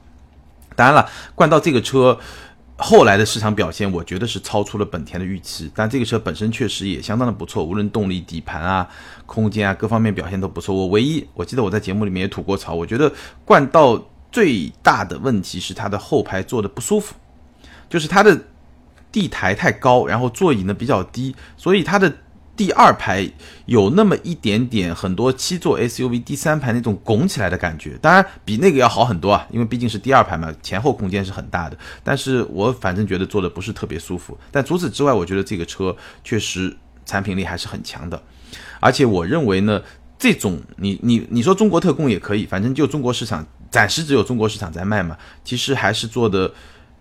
当然了，冠道这个车。后来的市场表现，我觉得是超出了本田的预期，但这个车本身确实也相当的不错，无论动力、底盘啊、空间啊各方面表现都不错。我唯一我记得我在节目里面也吐过槽，我觉得冠道最大的问题是它的后排坐的不舒服，就是它的地台太高，然后座椅呢比较低，所以它的。第二排有那么一点点，很多七座 SUV 第三排那种拱起来的感觉，当然比那个要好很多啊，因为毕竟是第二排嘛，前后空间是很大的。但是我反正觉得坐的不是特别舒服。但除此之外，我觉得这个车确实产品力还是很强的。而且我认为呢，这种你你你说中国特供也可以，反正就中国市场暂时只有中国市场在卖嘛，其实还是做的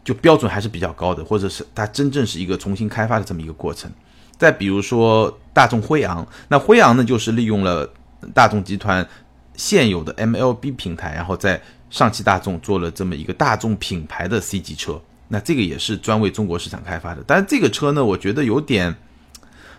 就标准还是比较高的，或者是它真正是一个重新开发的这么一个过程。再比如说大众辉昂，那辉昂呢，就是利用了大众集团现有的 MLB 平台，然后在上汽大众做了这么一个大众品牌的 C 级车。那这个也是专为中国市场开发的。但是这个车呢，我觉得有点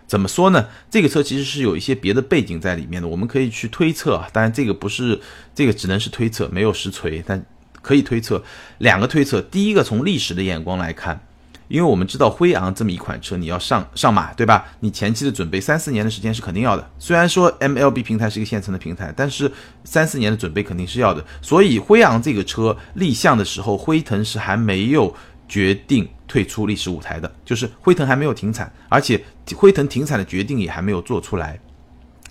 怎么说呢？这个车其实是有一些别的背景在里面的，我们可以去推测啊。当然这个不是，这个只能是推测，没有实锤，但可以推测两个推测。第一个，从历史的眼光来看。因为我们知道辉昂这么一款车，你要上上马，对吧？你前期的准备三四年的时间是肯定要的。虽然说 MLB 平台是一个现成的平台，但是三四年的准备肯定是要的。所以辉昂这个车立项的时候，辉腾是还没有决定退出历史舞台的，就是辉腾还没有停产，而且辉腾停产的决定也还没有做出来。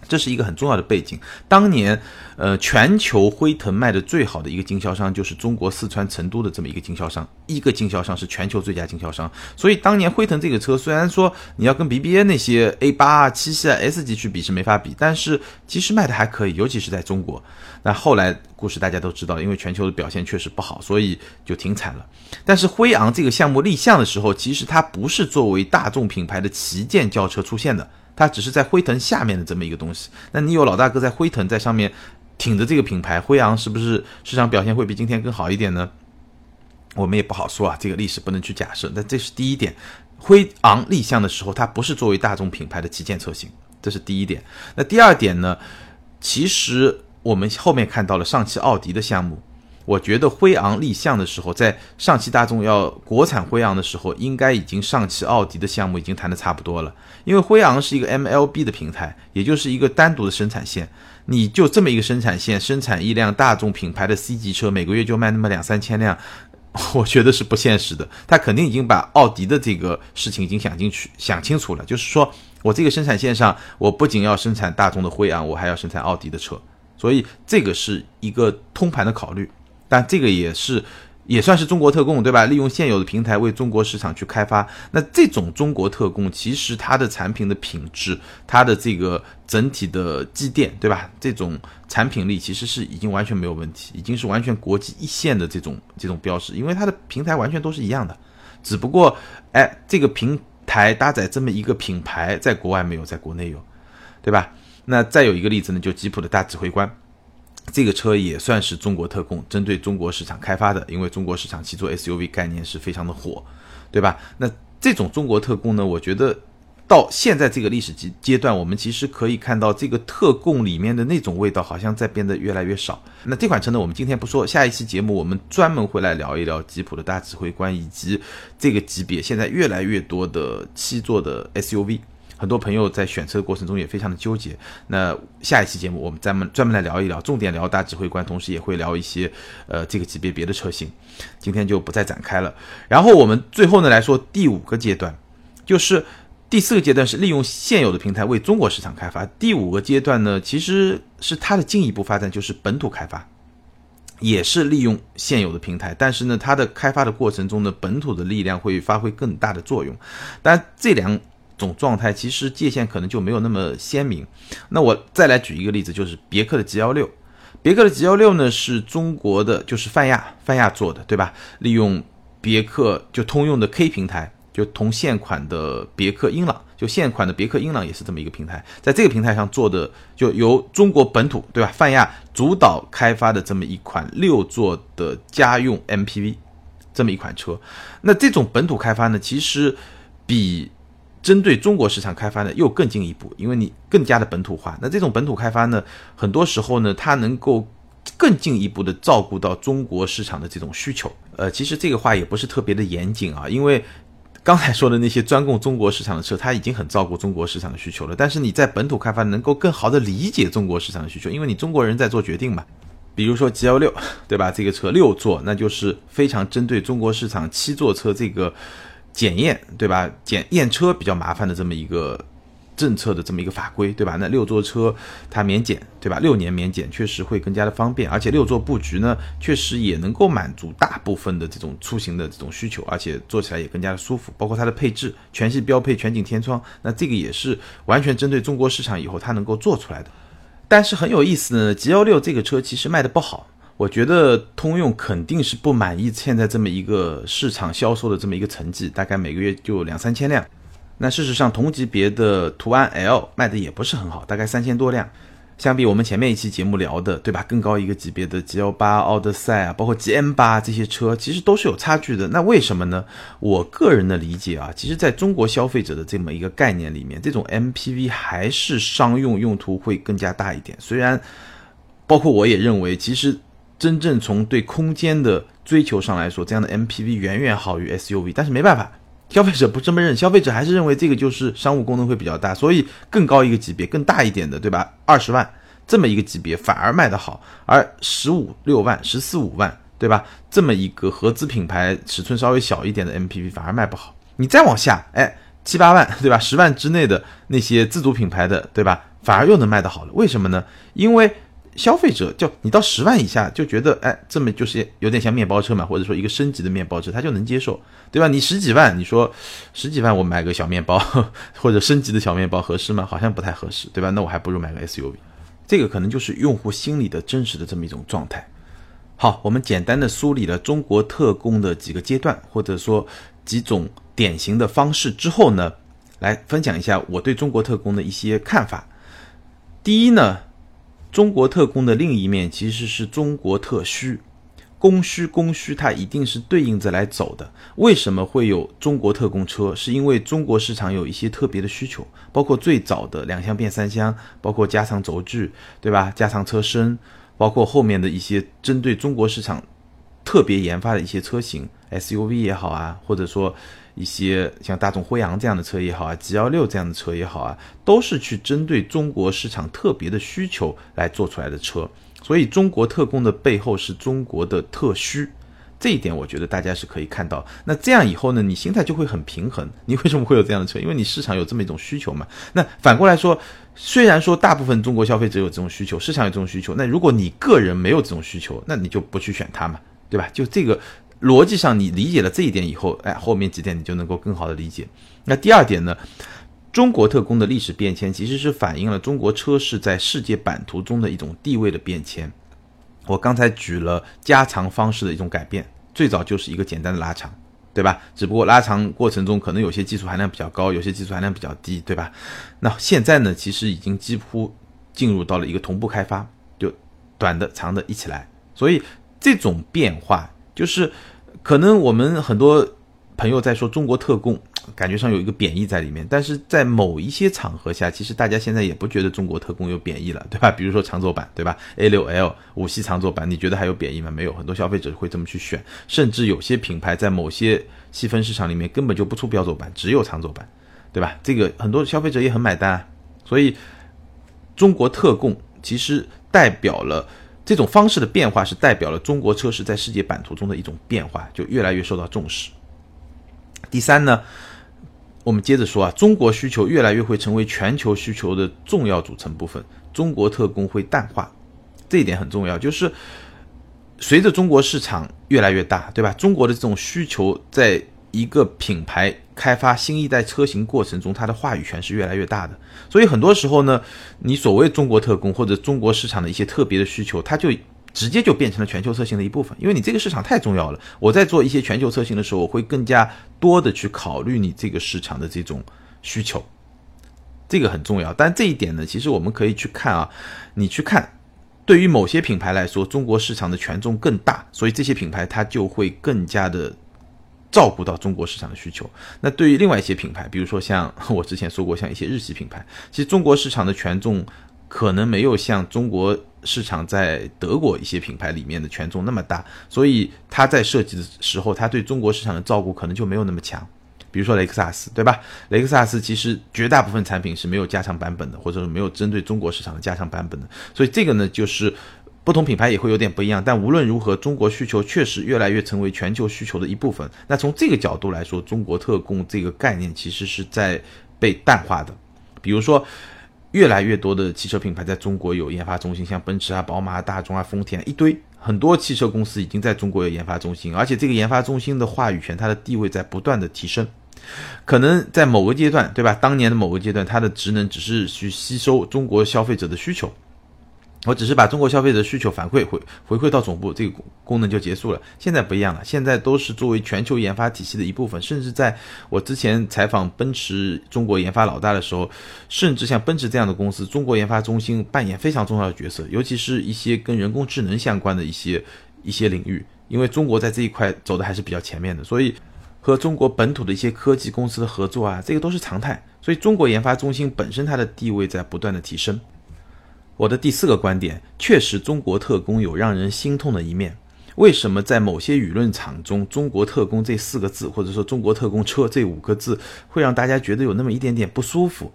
这是一个很重要的背景。当年，呃，全球辉腾卖的最好的一个经销商就是中国四川成都的这么一个经销商，一个经销商是全球最佳经销商。所以当年辉腾这个车，虽然说你要跟 BBA 那些 A 八啊、七系啊、S 级去比是没法比，但是其实卖的还可以，尤其是在中国。那后来故事大家都知道，因为全球的表现确实不好，所以就停产了。但是辉昂这个项目立项的时候，其实它不是作为大众品牌的旗舰轿车出现的。它只是在辉腾下面的这么一个东西，那你有老大哥在辉腾在上面挺着这个品牌，辉昂是不是市场表现会比今天更好一点呢？我们也不好说啊，这个历史不能去假设。那这是第一点，辉昂立项的时候，它不是作为大众品牌的旗舰车型，这是第一点。那第二点呢？其实我们后面看到了上汽奥迪的项目，我觉得辉昂立项的时候，在上汽大众要国产辉昂的时候，应该已经上汽奥迪的项目已经谈的差不多了。因为辉昂是一个 MLB 的平台，也就是一个单独的生产线。你就这么一个生产线，生产一辆大众品牌的 C 级车，每个月就卖那么两三千辆，我觉得是不现实的。他肯定已经把奥迪的这个事情已经想进去、想清楚了，就是说我这个生产线上，我不仅要生产大众的辉昂，我还要生产奥迪的车，所以这个是一个通盘的考虑。但这个也是。也算是中国特供，对吧？利用现有的平台为中国市场去开发。那这种中国特供，其实它的产品的品质，它的这个整体的积淀，对吧？这种产品力其实是已经完全没有问题，已经是完全国际一线的这种这种标识，因为它的平台完全都是一样的，只不过，哎，这个平台搭载这么一个品牌，在国外没有，在国内有，对吧？那再有一个例子呢，就吉普的大指挥官。这个车也算是中国特供，针对中国市场开发的，因为中国市场七座 SUV 概念是非常的火，对吧？那这种中国特供呢，我觉得到现在这个历史阶阶段，我们其实可以看到这个特供里面的那种味道，好像在变得越来越少。那这款车呢，我们今天不说，下一期节目我们专门会来聊一聊吉普的大指挥官，以及这个级别现在越来越多的七座的 SUV。很多朋友在选车的过程中也非常的纠结。那下一期节目我们专门专门来聊一聊，重点聊大指挥官，同时也会聊一些呃这个级别别的车型。今天就不再展开了。然后我们最后呢来说第五个阶段，就是第四个阶段是利用现有的平台为中国市场开发。第五个阶段呢其实是它的进一步发展，就是本土开发，也是利用现有的平台，但是呢它的开发的过程中呢本土的力量会发挥更大的作用。但这两种状态其实界限可能就没有那么鲜明。那我再来举一个例子，就是别克的 G 幺六。别克的 G 幺六呢是中国的，就是泛亚泛亚做的，对吧？利用别克就通用的 K 平台，就同现款的别克英朗，就现款的别克英朗也是这么一个平台，在这个平台上做的，就由中国本土，对吧？泛亚主导开发的这么一款六座的家用 MPV，这么一款车。那这种本土开发呢，其实比针对中国市场开发呢，又更进一步，因为你更加的本土化。那这种本土开发呢，很多时候呢，它能够更进一步的照顾到中国市场的这种需求。呃，其实这个话也不是特别的严谨啊，因为刚才说的那些专供中国市场的车，它已经很照顾中国市场的需求了。但是你在本土开发，能够更好的理解中国市场的需求，因为你中国人在做决定嘛。比如说 G L 六，对吧？这个车六座，那就是非常针对中国市场七座车这个。检验对吧？检验车比较麻烦的这么一个政策的这么一个法规对吧？那六座车它免检对吧？六年免检确实会更加的方便，而且六座布局呢，确实也能够满足大部分的这种出行的这种需求，而且坐起来也更加的舒服。包括它的配置，全系标配全景天窗，那这个也是完全针对中国市场以后它能够做出来的。但是很有意思呢，G 幺六这个车其实卖的不好。我觉得通用肯定是不满意现在这么一个市场销售的这么一个成绩，大概每个月就两三千辆。那事实上，同级别的途安 L 卖的也不是很好，大概三千多辆。相比我们前面一期节目聊的，对吧？更高一个级别的 G L 八、奥德赛啊，包括 G M 八这些车，其实都是有差距的。那为什么呢？我个人的理解啊，其实在中国消费者的这么一个概念里面，这种 M P V 还是商用用途会更加大一点。虽然，包括我也认为，其实。真正从对空间的追求上来说，这样的 MPV 远远好于 SUV，但是没办法，消费者不这么认，消费者还是认为这个就是商务功能会比较大，所以更高一个级别、更大一点的，对吧？二十万这么一个级别反而卖得好，而十五六万、十四五万，对吧？这么一个合资品牌、尺寸稍微小一点的 MPV 反而卖不好。你再往下，哎，七八万，对吧？十万之内的那些自主品牌的，对吧？反而又能卖得好了，为什么呢？因为。消费者就你到十万以下就觉得，哎，这么就是有点像面包车嘛，或者说一个升级的面包车，他就能接受，对吧？你十几万，你说十几万我买个小面包 或者升级的小面包合适吗？好像不太合适，对吧？那我还不如买个 SUV。这个可能就是用户心里的真实的这么一种状态。好，我们简单的梳理了中国特供的几个阶段，或者说几种典型的方式之后呢，来分享一下我对中国特供的一些看法。第一呢。中国特供的另一面其实是中国特需，供需供需它一定是对应着来走的。为什么会有中国特供车？是因为中国市场有一些特别的需求，包括最早的两厢变三厢，包括加长轴距，对吧？加长车身，包括后面的一些针对中国市场特别研发的一些车型，SUV 也好啊，或者说一些像大众辉昂这样的车也好啊，G 幺六这样的车也好啊，都是去针对中国市场特别的需求来做出来的车。所以，中国特供的背后是中国的特需，这一点我觉得大家是可以看到。那这样以后呢，你心态就会很平衡。你为什么会有这样的车？因为你市场有这么一种需求嘛。那反过来说，虽然说大部分中国消费者有这种需求，市场有这种需求，那如果你个人没有这种需求，那你就不去选它嘛，对吧？就这个逻辑上，你理解了这一点以后，哎，后面几点你就能够更好的理解。那第二点呢？中国特供的历史变迁，其实是反映了中国车市在世界版图中的一种地位的变迁。我刚才举了加长方式的一种改变，最早就是一个简单的拉长，对吧？只不过拉长过程中可能有些技术含量比较高，有些技术含量比较低，对吧？那现在呢，其实已经几乎进入到了一个同步开发，就短的、长的一起来。所以这种变化，就是可能我们很多朋友在说中国特供。感觉上有一个贬义在里面，但是在某一些场合下，其实大家现在也不觉得中国特供有贬义了，对吧？比如说长轴版，对吧？A6L 五系长轴版，你觉得还有贬义吗？没有，很多消费者会这么去选，甚至有些品牌在某些细分市场里面根本就不出标轴版，只有长轴版，对吧？这个很多消费者也很买单，所以中国特供其实代表了这种方式的变化，是代表了中国车市在世界版图中的一种变化，就越来越受到重视。第三呢？我们接着说啊，中国需求越来越会成为全球需求的重要组成部分，中国特供会淡化，这一点很重要。就是随着中国市场越来越大，对吧？中国的这种需求，在一个品牌开发新一代车型过程中，它的话语权是越来越大的。所以很多时候呢，你所谓中国特供或者中国市场的一些特别的需求，它就。直接就变成了全球车型的一部分，因为你这个市场太重要了。我在做一些全球车型的时候，我会更加多的去考虑你这个市场的这种需求，这个很重要。但这一点呢，其实我们可以去看啊，你去看，对于某些品牌来说，中国市场的权重更大，所以这些品牌它就会更加的照顾到中国市场的需求。那对于另外一些品牌，比如说像 我之前说过，像一些日系品牌，其实中国市场的权重可能没有像中国。市场在德国一些品牌里面的权重那么大，所以它在设计的时候，它对中国市场的照顾可能就没有那么强。比如说雷克萨斯，对吧？雷克萨斯其实绝大部分产品是没有加长版本的，或者说没有针对中国市场的加长版本的。所以这个呢，就是不同品牌也会有点不一样。但无论如何，中国需求确实越来越成为全球需求的一部分。那从这个角度来说，中国特供这个概念其实是在被淡化的。比如说。越来越多的汽车品牌在中国有研发中心，像奔驰啊、宝马、大众啊、丰田一堆，很多汽车公司已经在中国有研发中心，而且这个研发中心的话语权，它的地位在不断的提升。可能在某个阶段，对吧？当年的某个阶段，它的职能只是去吸收中国消费者的需求。我只是把中国消费者需求反馈回回馈到总部，这个功能就结束了。现在不一样了，现在都是作为全球研发体系的一部分。甚至在我之前采访奔驰中国研发老大的时候，甚至像奔驰这样的公司，中国研发中心扮演非常重要的角色，尤其是一些跟人工智能相关的一些一些领域，因为中国在这一块走的还是比较前面的，所以和中国本土的一些科技公司的合作啊，这个都是常态。所以中国研发中心本身它的地位在不断的提升。我的第四个观点，确实中国特工有让人心痛的一面。为什么在某些舆论场中，“中国特工”这四个字，或者说“中国特工车”这五个字，会让大家觉得有那么一点点不舒服？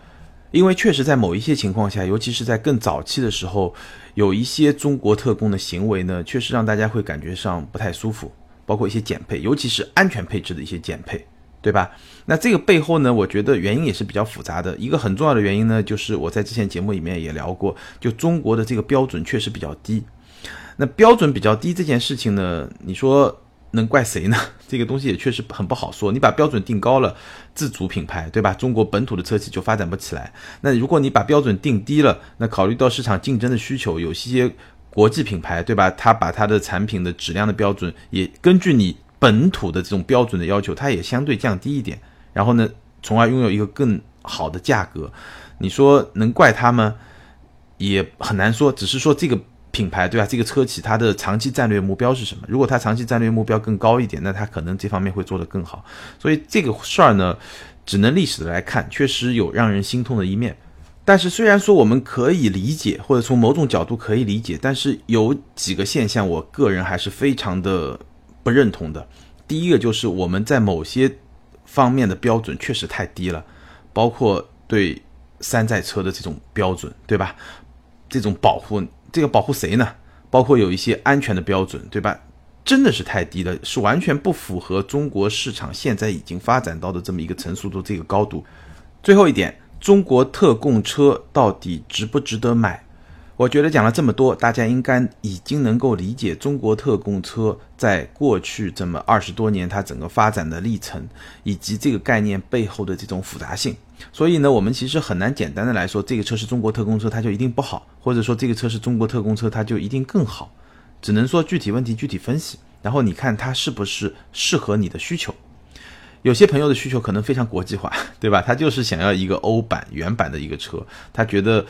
因为确实在某一些情况下，尤其是在更早期的时候，有一些中国特工的行为呢，确实让大家会感觉上不太舒服，包括一些减配，尤其是安全配置的一些减配。对吧？那这个背后呢，我觉得原因也是比较复杂的。一个很重要的原因呢，就是我在之前节目里面也聊过，就中国的这个标准确实比较低。那标准比较低这件事情呢，你说能怪谁呢？这个东西也确实很不好说。你把标准定高了，自主品牌对吧？中国本土的车企就发展不起来。那如果你把标准定低了，那考虑到市场竞争的需求，有些国际品牌对吧？他把他的产品的质量的标准也根据你。本土的这种标准的要求，它也相对降低一点，然后呢，从而拥有一个更好的价格。你说能怪他吗？也很难说。只是说这个品牌，对吧？这个车企它的长期战略目标是什么？如果它长期战略目标更高一点，那它可能这方面会做得更好。所以这个事儿呢，只能历史的来看，确实有让人心痛的一面。但是虽然说我们可以理解，或者从某种角度可以理解，但是有几个现象，我个人还是非常的。认同的。第一个就是我们在某些方面的标准确实太低了，包括对山寨车的这种标准，对吧？这种保护，这个保护谁呢？包括有一些安全的标准，对吧？真的是太低了，是完全不符合中国市场现在已经发展到的这么一个成熟度、这个高度。最后一点，中国特供车到底值不值得买？我觉得讲了这么多，大家应该已经能够理解中国特供车在过去这么二十多年它整个发展的历程，以及这个概念背后的这种复杂性。所以呢，我们其实很难简单的来说，这个车是中国特供车，它就一定不好，或者说这个车是中国特供车，它就一定更好。只能说具体问题具体分析，然后你看它是不是适合你的需求。有些朋友的需求可能非常国际化，对吧？他就是想要一个欧版原版的一个车，他觉得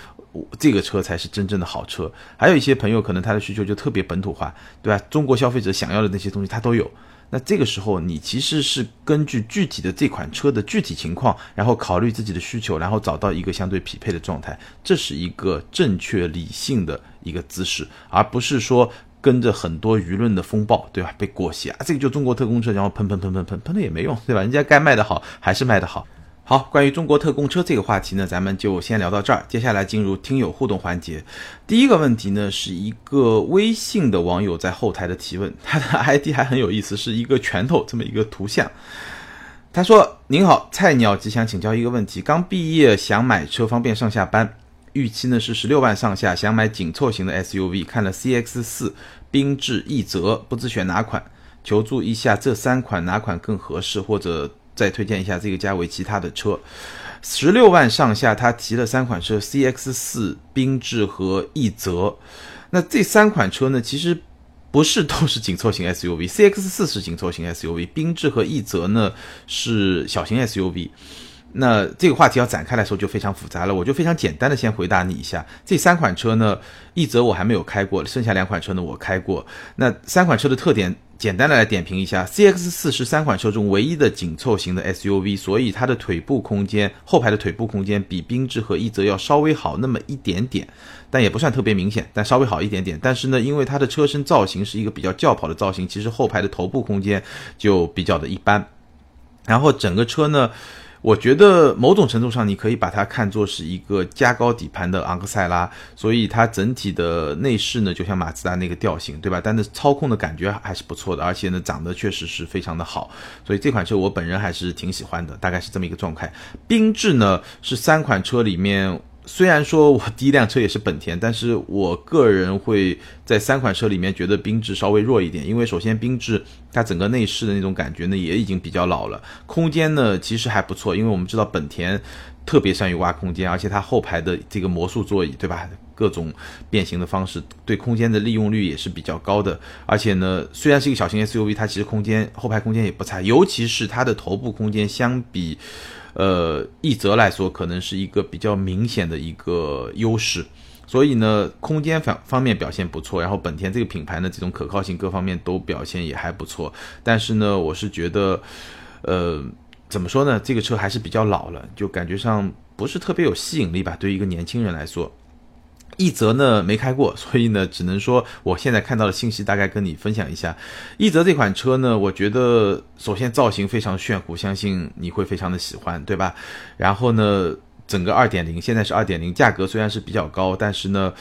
这个车才是真正的好车。还有一些朋友可能他的需求就特别本土化，对吧？中国消费者想要的那些东西他都有。那这个时候你其实是根据具体的这款车的具体情况，然后考虑自己的需求，然后找到一个相对匹配的状态，这是一个正确理性的一个姿势，而不是说。跟着很多舆论的风暴，对吧？被裹挟啊，这个就中国特供车，然后喷喷喷喷喷喷的也没用，对吧？人家该卖的好还是卖的好。好，关于中国特供车这个话题呢，咱们就先聊到这儿。接下来进入听友互动环节。第一个问题呢，是一个微信的网友在后台的提问，他的 ID 还很有意思，是一个拳头这么一个图像。他说：“您好，菜鸟吉祥，请教一个问题，刚毕业想买车方便上下班。”预期呢是十六万上下，想买紧凑型的 SUV，看了 CX 四、缤智、奕泽，不知选哪款，求助一下这三款哪款更合适，或者再推荐一下这个价位其他的车。十六万上下，他提了三款车：CX 四、缤智和奕泽。那这三款车呢，其实不是都是紧凑型 SUV，CX 四是紧凑型 SUV，缤智和奕泽呢是小型 SUV。那这个话题要展开来说就非常复杂了，我就非常简单的先回答你一下，这三款车呢，一泽我还没有开过，剩下两款车呢我开过。那三款车的特点，简单的来点评一下，CX 四是三款车中唯一的紧凑型的 SUV，所以它的腿部空间，后排的腿部空间比缤智和奕泽要稍微好那么一点点，但也不算特别明显，但稍微好一点点。但是呢，因为它的车身造型是一个比较轿跑的造型，其实后排的头部空间就比较的一般，然后整个车呢。我觉得某种程度上，你可以把它看作是一个加高底盘的昂克赛拉，所以它整体的内饰呢，就像马自达那个调性，对吧？但是操控的感觉还是不错的，而且呢，长得确实是非常的好，所以这款车我本人还是挺喜欢的，大概是这么一个状态。缤智呢，是三款车里面。虽然说我第一辆车也是本田，但是我个人会在三款车里面觉得缤智稍微弱一点，因为首先缤智它整个内饰的那种感觉呢也已经比较老了，空间呢其实还不错，因为我们知道本田特别善于挖空间，而且它后排的这个魔术座椅，对吧？各种变形的方式对空间的利用率也是比较高的，而且呢，虽然是一个小型 SUV，它其实空间后排空间也不差，尤其是它的头部空间相比。呃，一泽来说，可能是一个比较明显的一个优势，所以呢，空间方方面表现不错，然后本田这个品牌呢，这种可靠性各方面都表现也还不错，但是呢，我是觉得，呃，怎么说呢，这个车还是比较老了，就感觉上不是特别有吸引力吧，对于一个年轻人来说。一泽呢没开过，所以呢只能说我现在看到的信息大概跟你分享一下。一泽这款车呢，我觉得首先造型非常炫酷，相信你会非常的喜欢，对吧？然后呢，整个二点零现在是二点零，价格虽然是比较高，但是呢，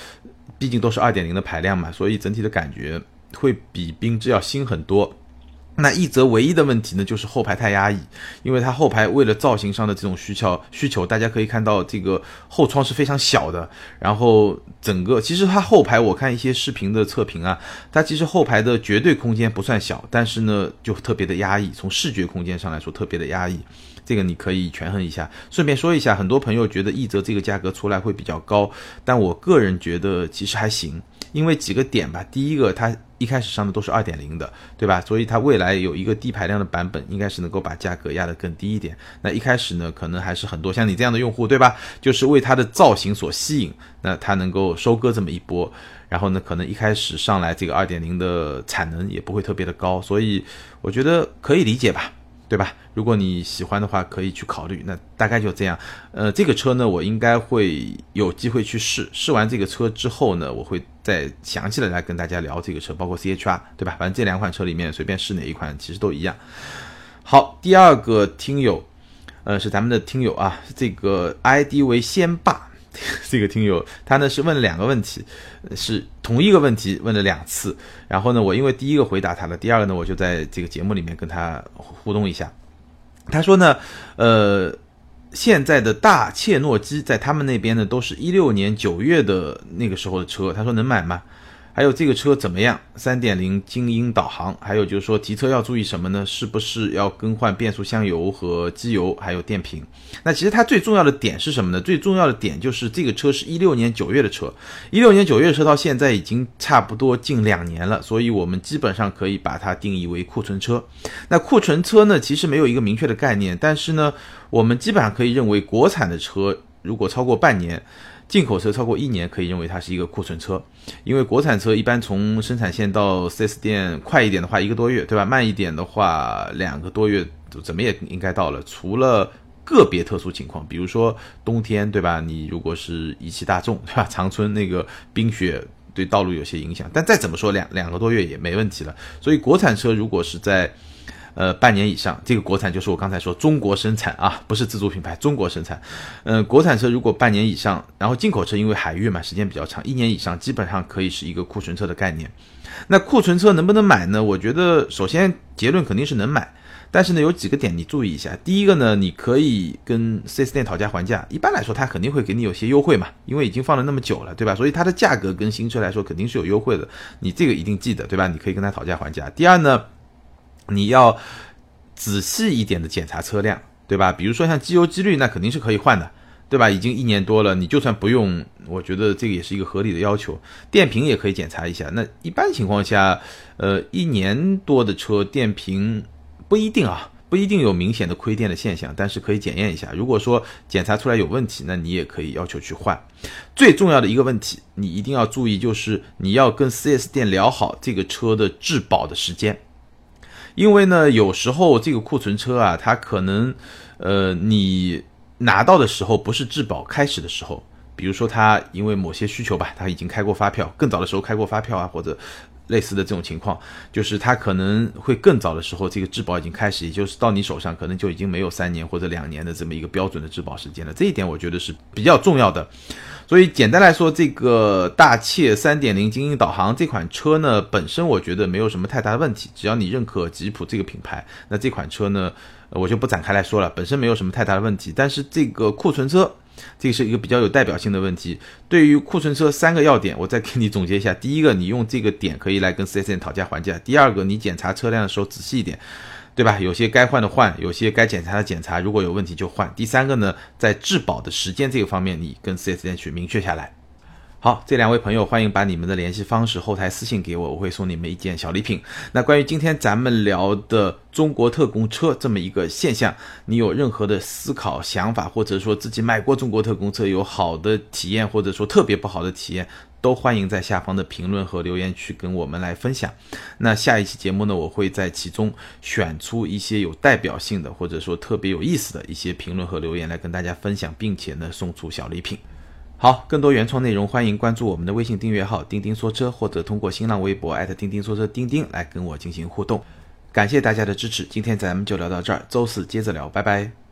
毕竟都是二点零的排量嘛，所以整体的感觉会比缤智要新很多。那一泽唯一的问题呢，就是后排太压抑，因为它后排为了造型上的这种需求需求，大家可以看到这个后窗是非常小的，然后整个其实它后排我看一些视频的测评啊，它其实后排的绝对空间不算小，但是呢就特别的压抑，从视觉空间上来说特别的压抑，这个你可以权衡一下。顺便说一下，很多朋友觉得一泽这个价格出来会比较高，但我个人觉得其实还行。因为几个点吧，第一个它一开始上的都是二点零的，对吧？所以它未来有一个低排量的版本，应该是能够把价格压得更低一点。那一开始呢，可能还是很多像你这样的用户，对吧？就是为它的造型所吸引，那它能够收割这么一波，然后呢，可能一开始上来这个二点零的产能也不会特别的高，所以我觉得可以理解吧。对吧？如果你喜欢的话，可以去考虑。那大概就这样。呃，这个车呢，我应该会有机会去试。试完这个车之后呢，我会再详细的来跟大家聊这个车，包括 CHR，对吧？反正这两款车里面随便试哪一款，其实都一样。好，第二个听友，呃，是咱们的听友啊，这个 ID 为先霸，这个听友他呢是问了两个问题，是同一个问题问了两次，然后呢，我因为第一个回答他了，第二个呢，我就在这个节目里面跟他互动一下。他说呢，呃，现在的大切诺基在他们那边呢，都是一六年九月的那个时候的车，他说能买吗？还有这个车怎么样？三点零精英导航，还有就是说提车要注意什么呢？是不是要更换变速箱油和机油，还有电瓶？那其实它最重要的点是什么呢？最重要的点就是这个车是一六年九月的车，一六年九月的车到现在已经差不多近两年了，所以我们基本上可以把它定义为库存车。那库存车呢，其实没有一个明确的概念，但是呢，我们基本上可以认为国产的车如果超过半年。进口车超过一年，可以认为它是一个库存车，因为国产车一般从生产线到 4S 店快一点的话一个多月，对吧？慢一点的话两个多月，怎么也应该到了。除了个别特殊情况，比如说冬天，对吧？你如果是一汽大众，对吧？长春那个冰雪对道路有些影响，但再怎么说两两个多月也没问题了。所以国产车如果是在呃，半年以上，这个国产就是我刚才说中国生产啊，不是自主品牌，中国生产。嗯，国产车如果半年以上，然后进口车因为海运嘛，时间比较长，一年以上基本上可以是一个库存车的概念。那库存车能不能买呢？我觉得首先结论肯定是能买，但是呢有几个点你注意一下。第一个呢，你可以跟 4S 店讨价还价，一般来说他肯定会给你有些优惠嘛，因为已经放了那么久了，对吧？所以它的价格跟新车来说肯定是有优惠的，你这个一定记得，对吧？你可以跟他讨价还价。第二呢？你要仔细一点的检查车辆，对吧？比如说像机油机滤，那肯定是可以换的，对吧？已经一年多了，你就算不用，我觉得这个也是一个合理的要求。电瓶也可以检查一下。那一般情况下，呃，一年多的车电瓶不一定啊，不一定有明显的亏电的现象，但是可以检验一下。如果说检查出来有问题，那你也可以要求去换。最重要的一个问题，你一定要注意，就是你要跟 4S 店聊好这个车的质保的时间。因为呢，有时候这个库存车啊，它可能，呃，你拿到的时候不是质保开始的时候，比如说它因为某些需求吧，它已经开过发票，更早的时候开过发票啊，或者类似的这种情况，就是它可能会更早的时候这个质保已经开始，也就是到你手上可能就已经没有三年或者两年的这么一个标准的质保时间了，这一点我觉得是比较重要的。所以简单来说，这个大切三点零精英导航这款车呢，本身我觉得没有什么太大的问题。只要你认可吉普这个品牌，那这款车呢，我就不展开来说了，本身没有什么太大的问题。但是这个库存车，这是一个比较有代表性的问题。对于库存车三个要点，我再给你总结一下：第一个，你用这个点可以来跟四 S 店讨价还价；第二个，你检查车辆的时候仔细一点。对吧？有些该换的换，有些该检查的检查，如果有问题就换。第三个呢，在质保的时间这个方面，你跟 4S 店去明确下来。好，这两位朋友，欢迎把你们的联系方式后台私信给我，我会送你们一件小礼品。那关于今天咱们聊的中国特供车这么一个现象，你有任何的思考想法，或者说自己买过中国特供车有好的体验，或者说特别不好的体验？都欢迎在下方的评论和留言区跟我们来分享。那下一期节目呢，我会在其中选出一些有代表性的，或者说特别有意思的一些评论和留言来跟大家分享，并且呢送出小礼品。好，更多原创内容，欢迎关注我们的微信订阅号“钉钉说车”，或者通过新浪微博钉钉说车钉钉来跟我进行互动。感谢大家的支持，今天咱们就聊到这儿，周四接着聊，拜拜。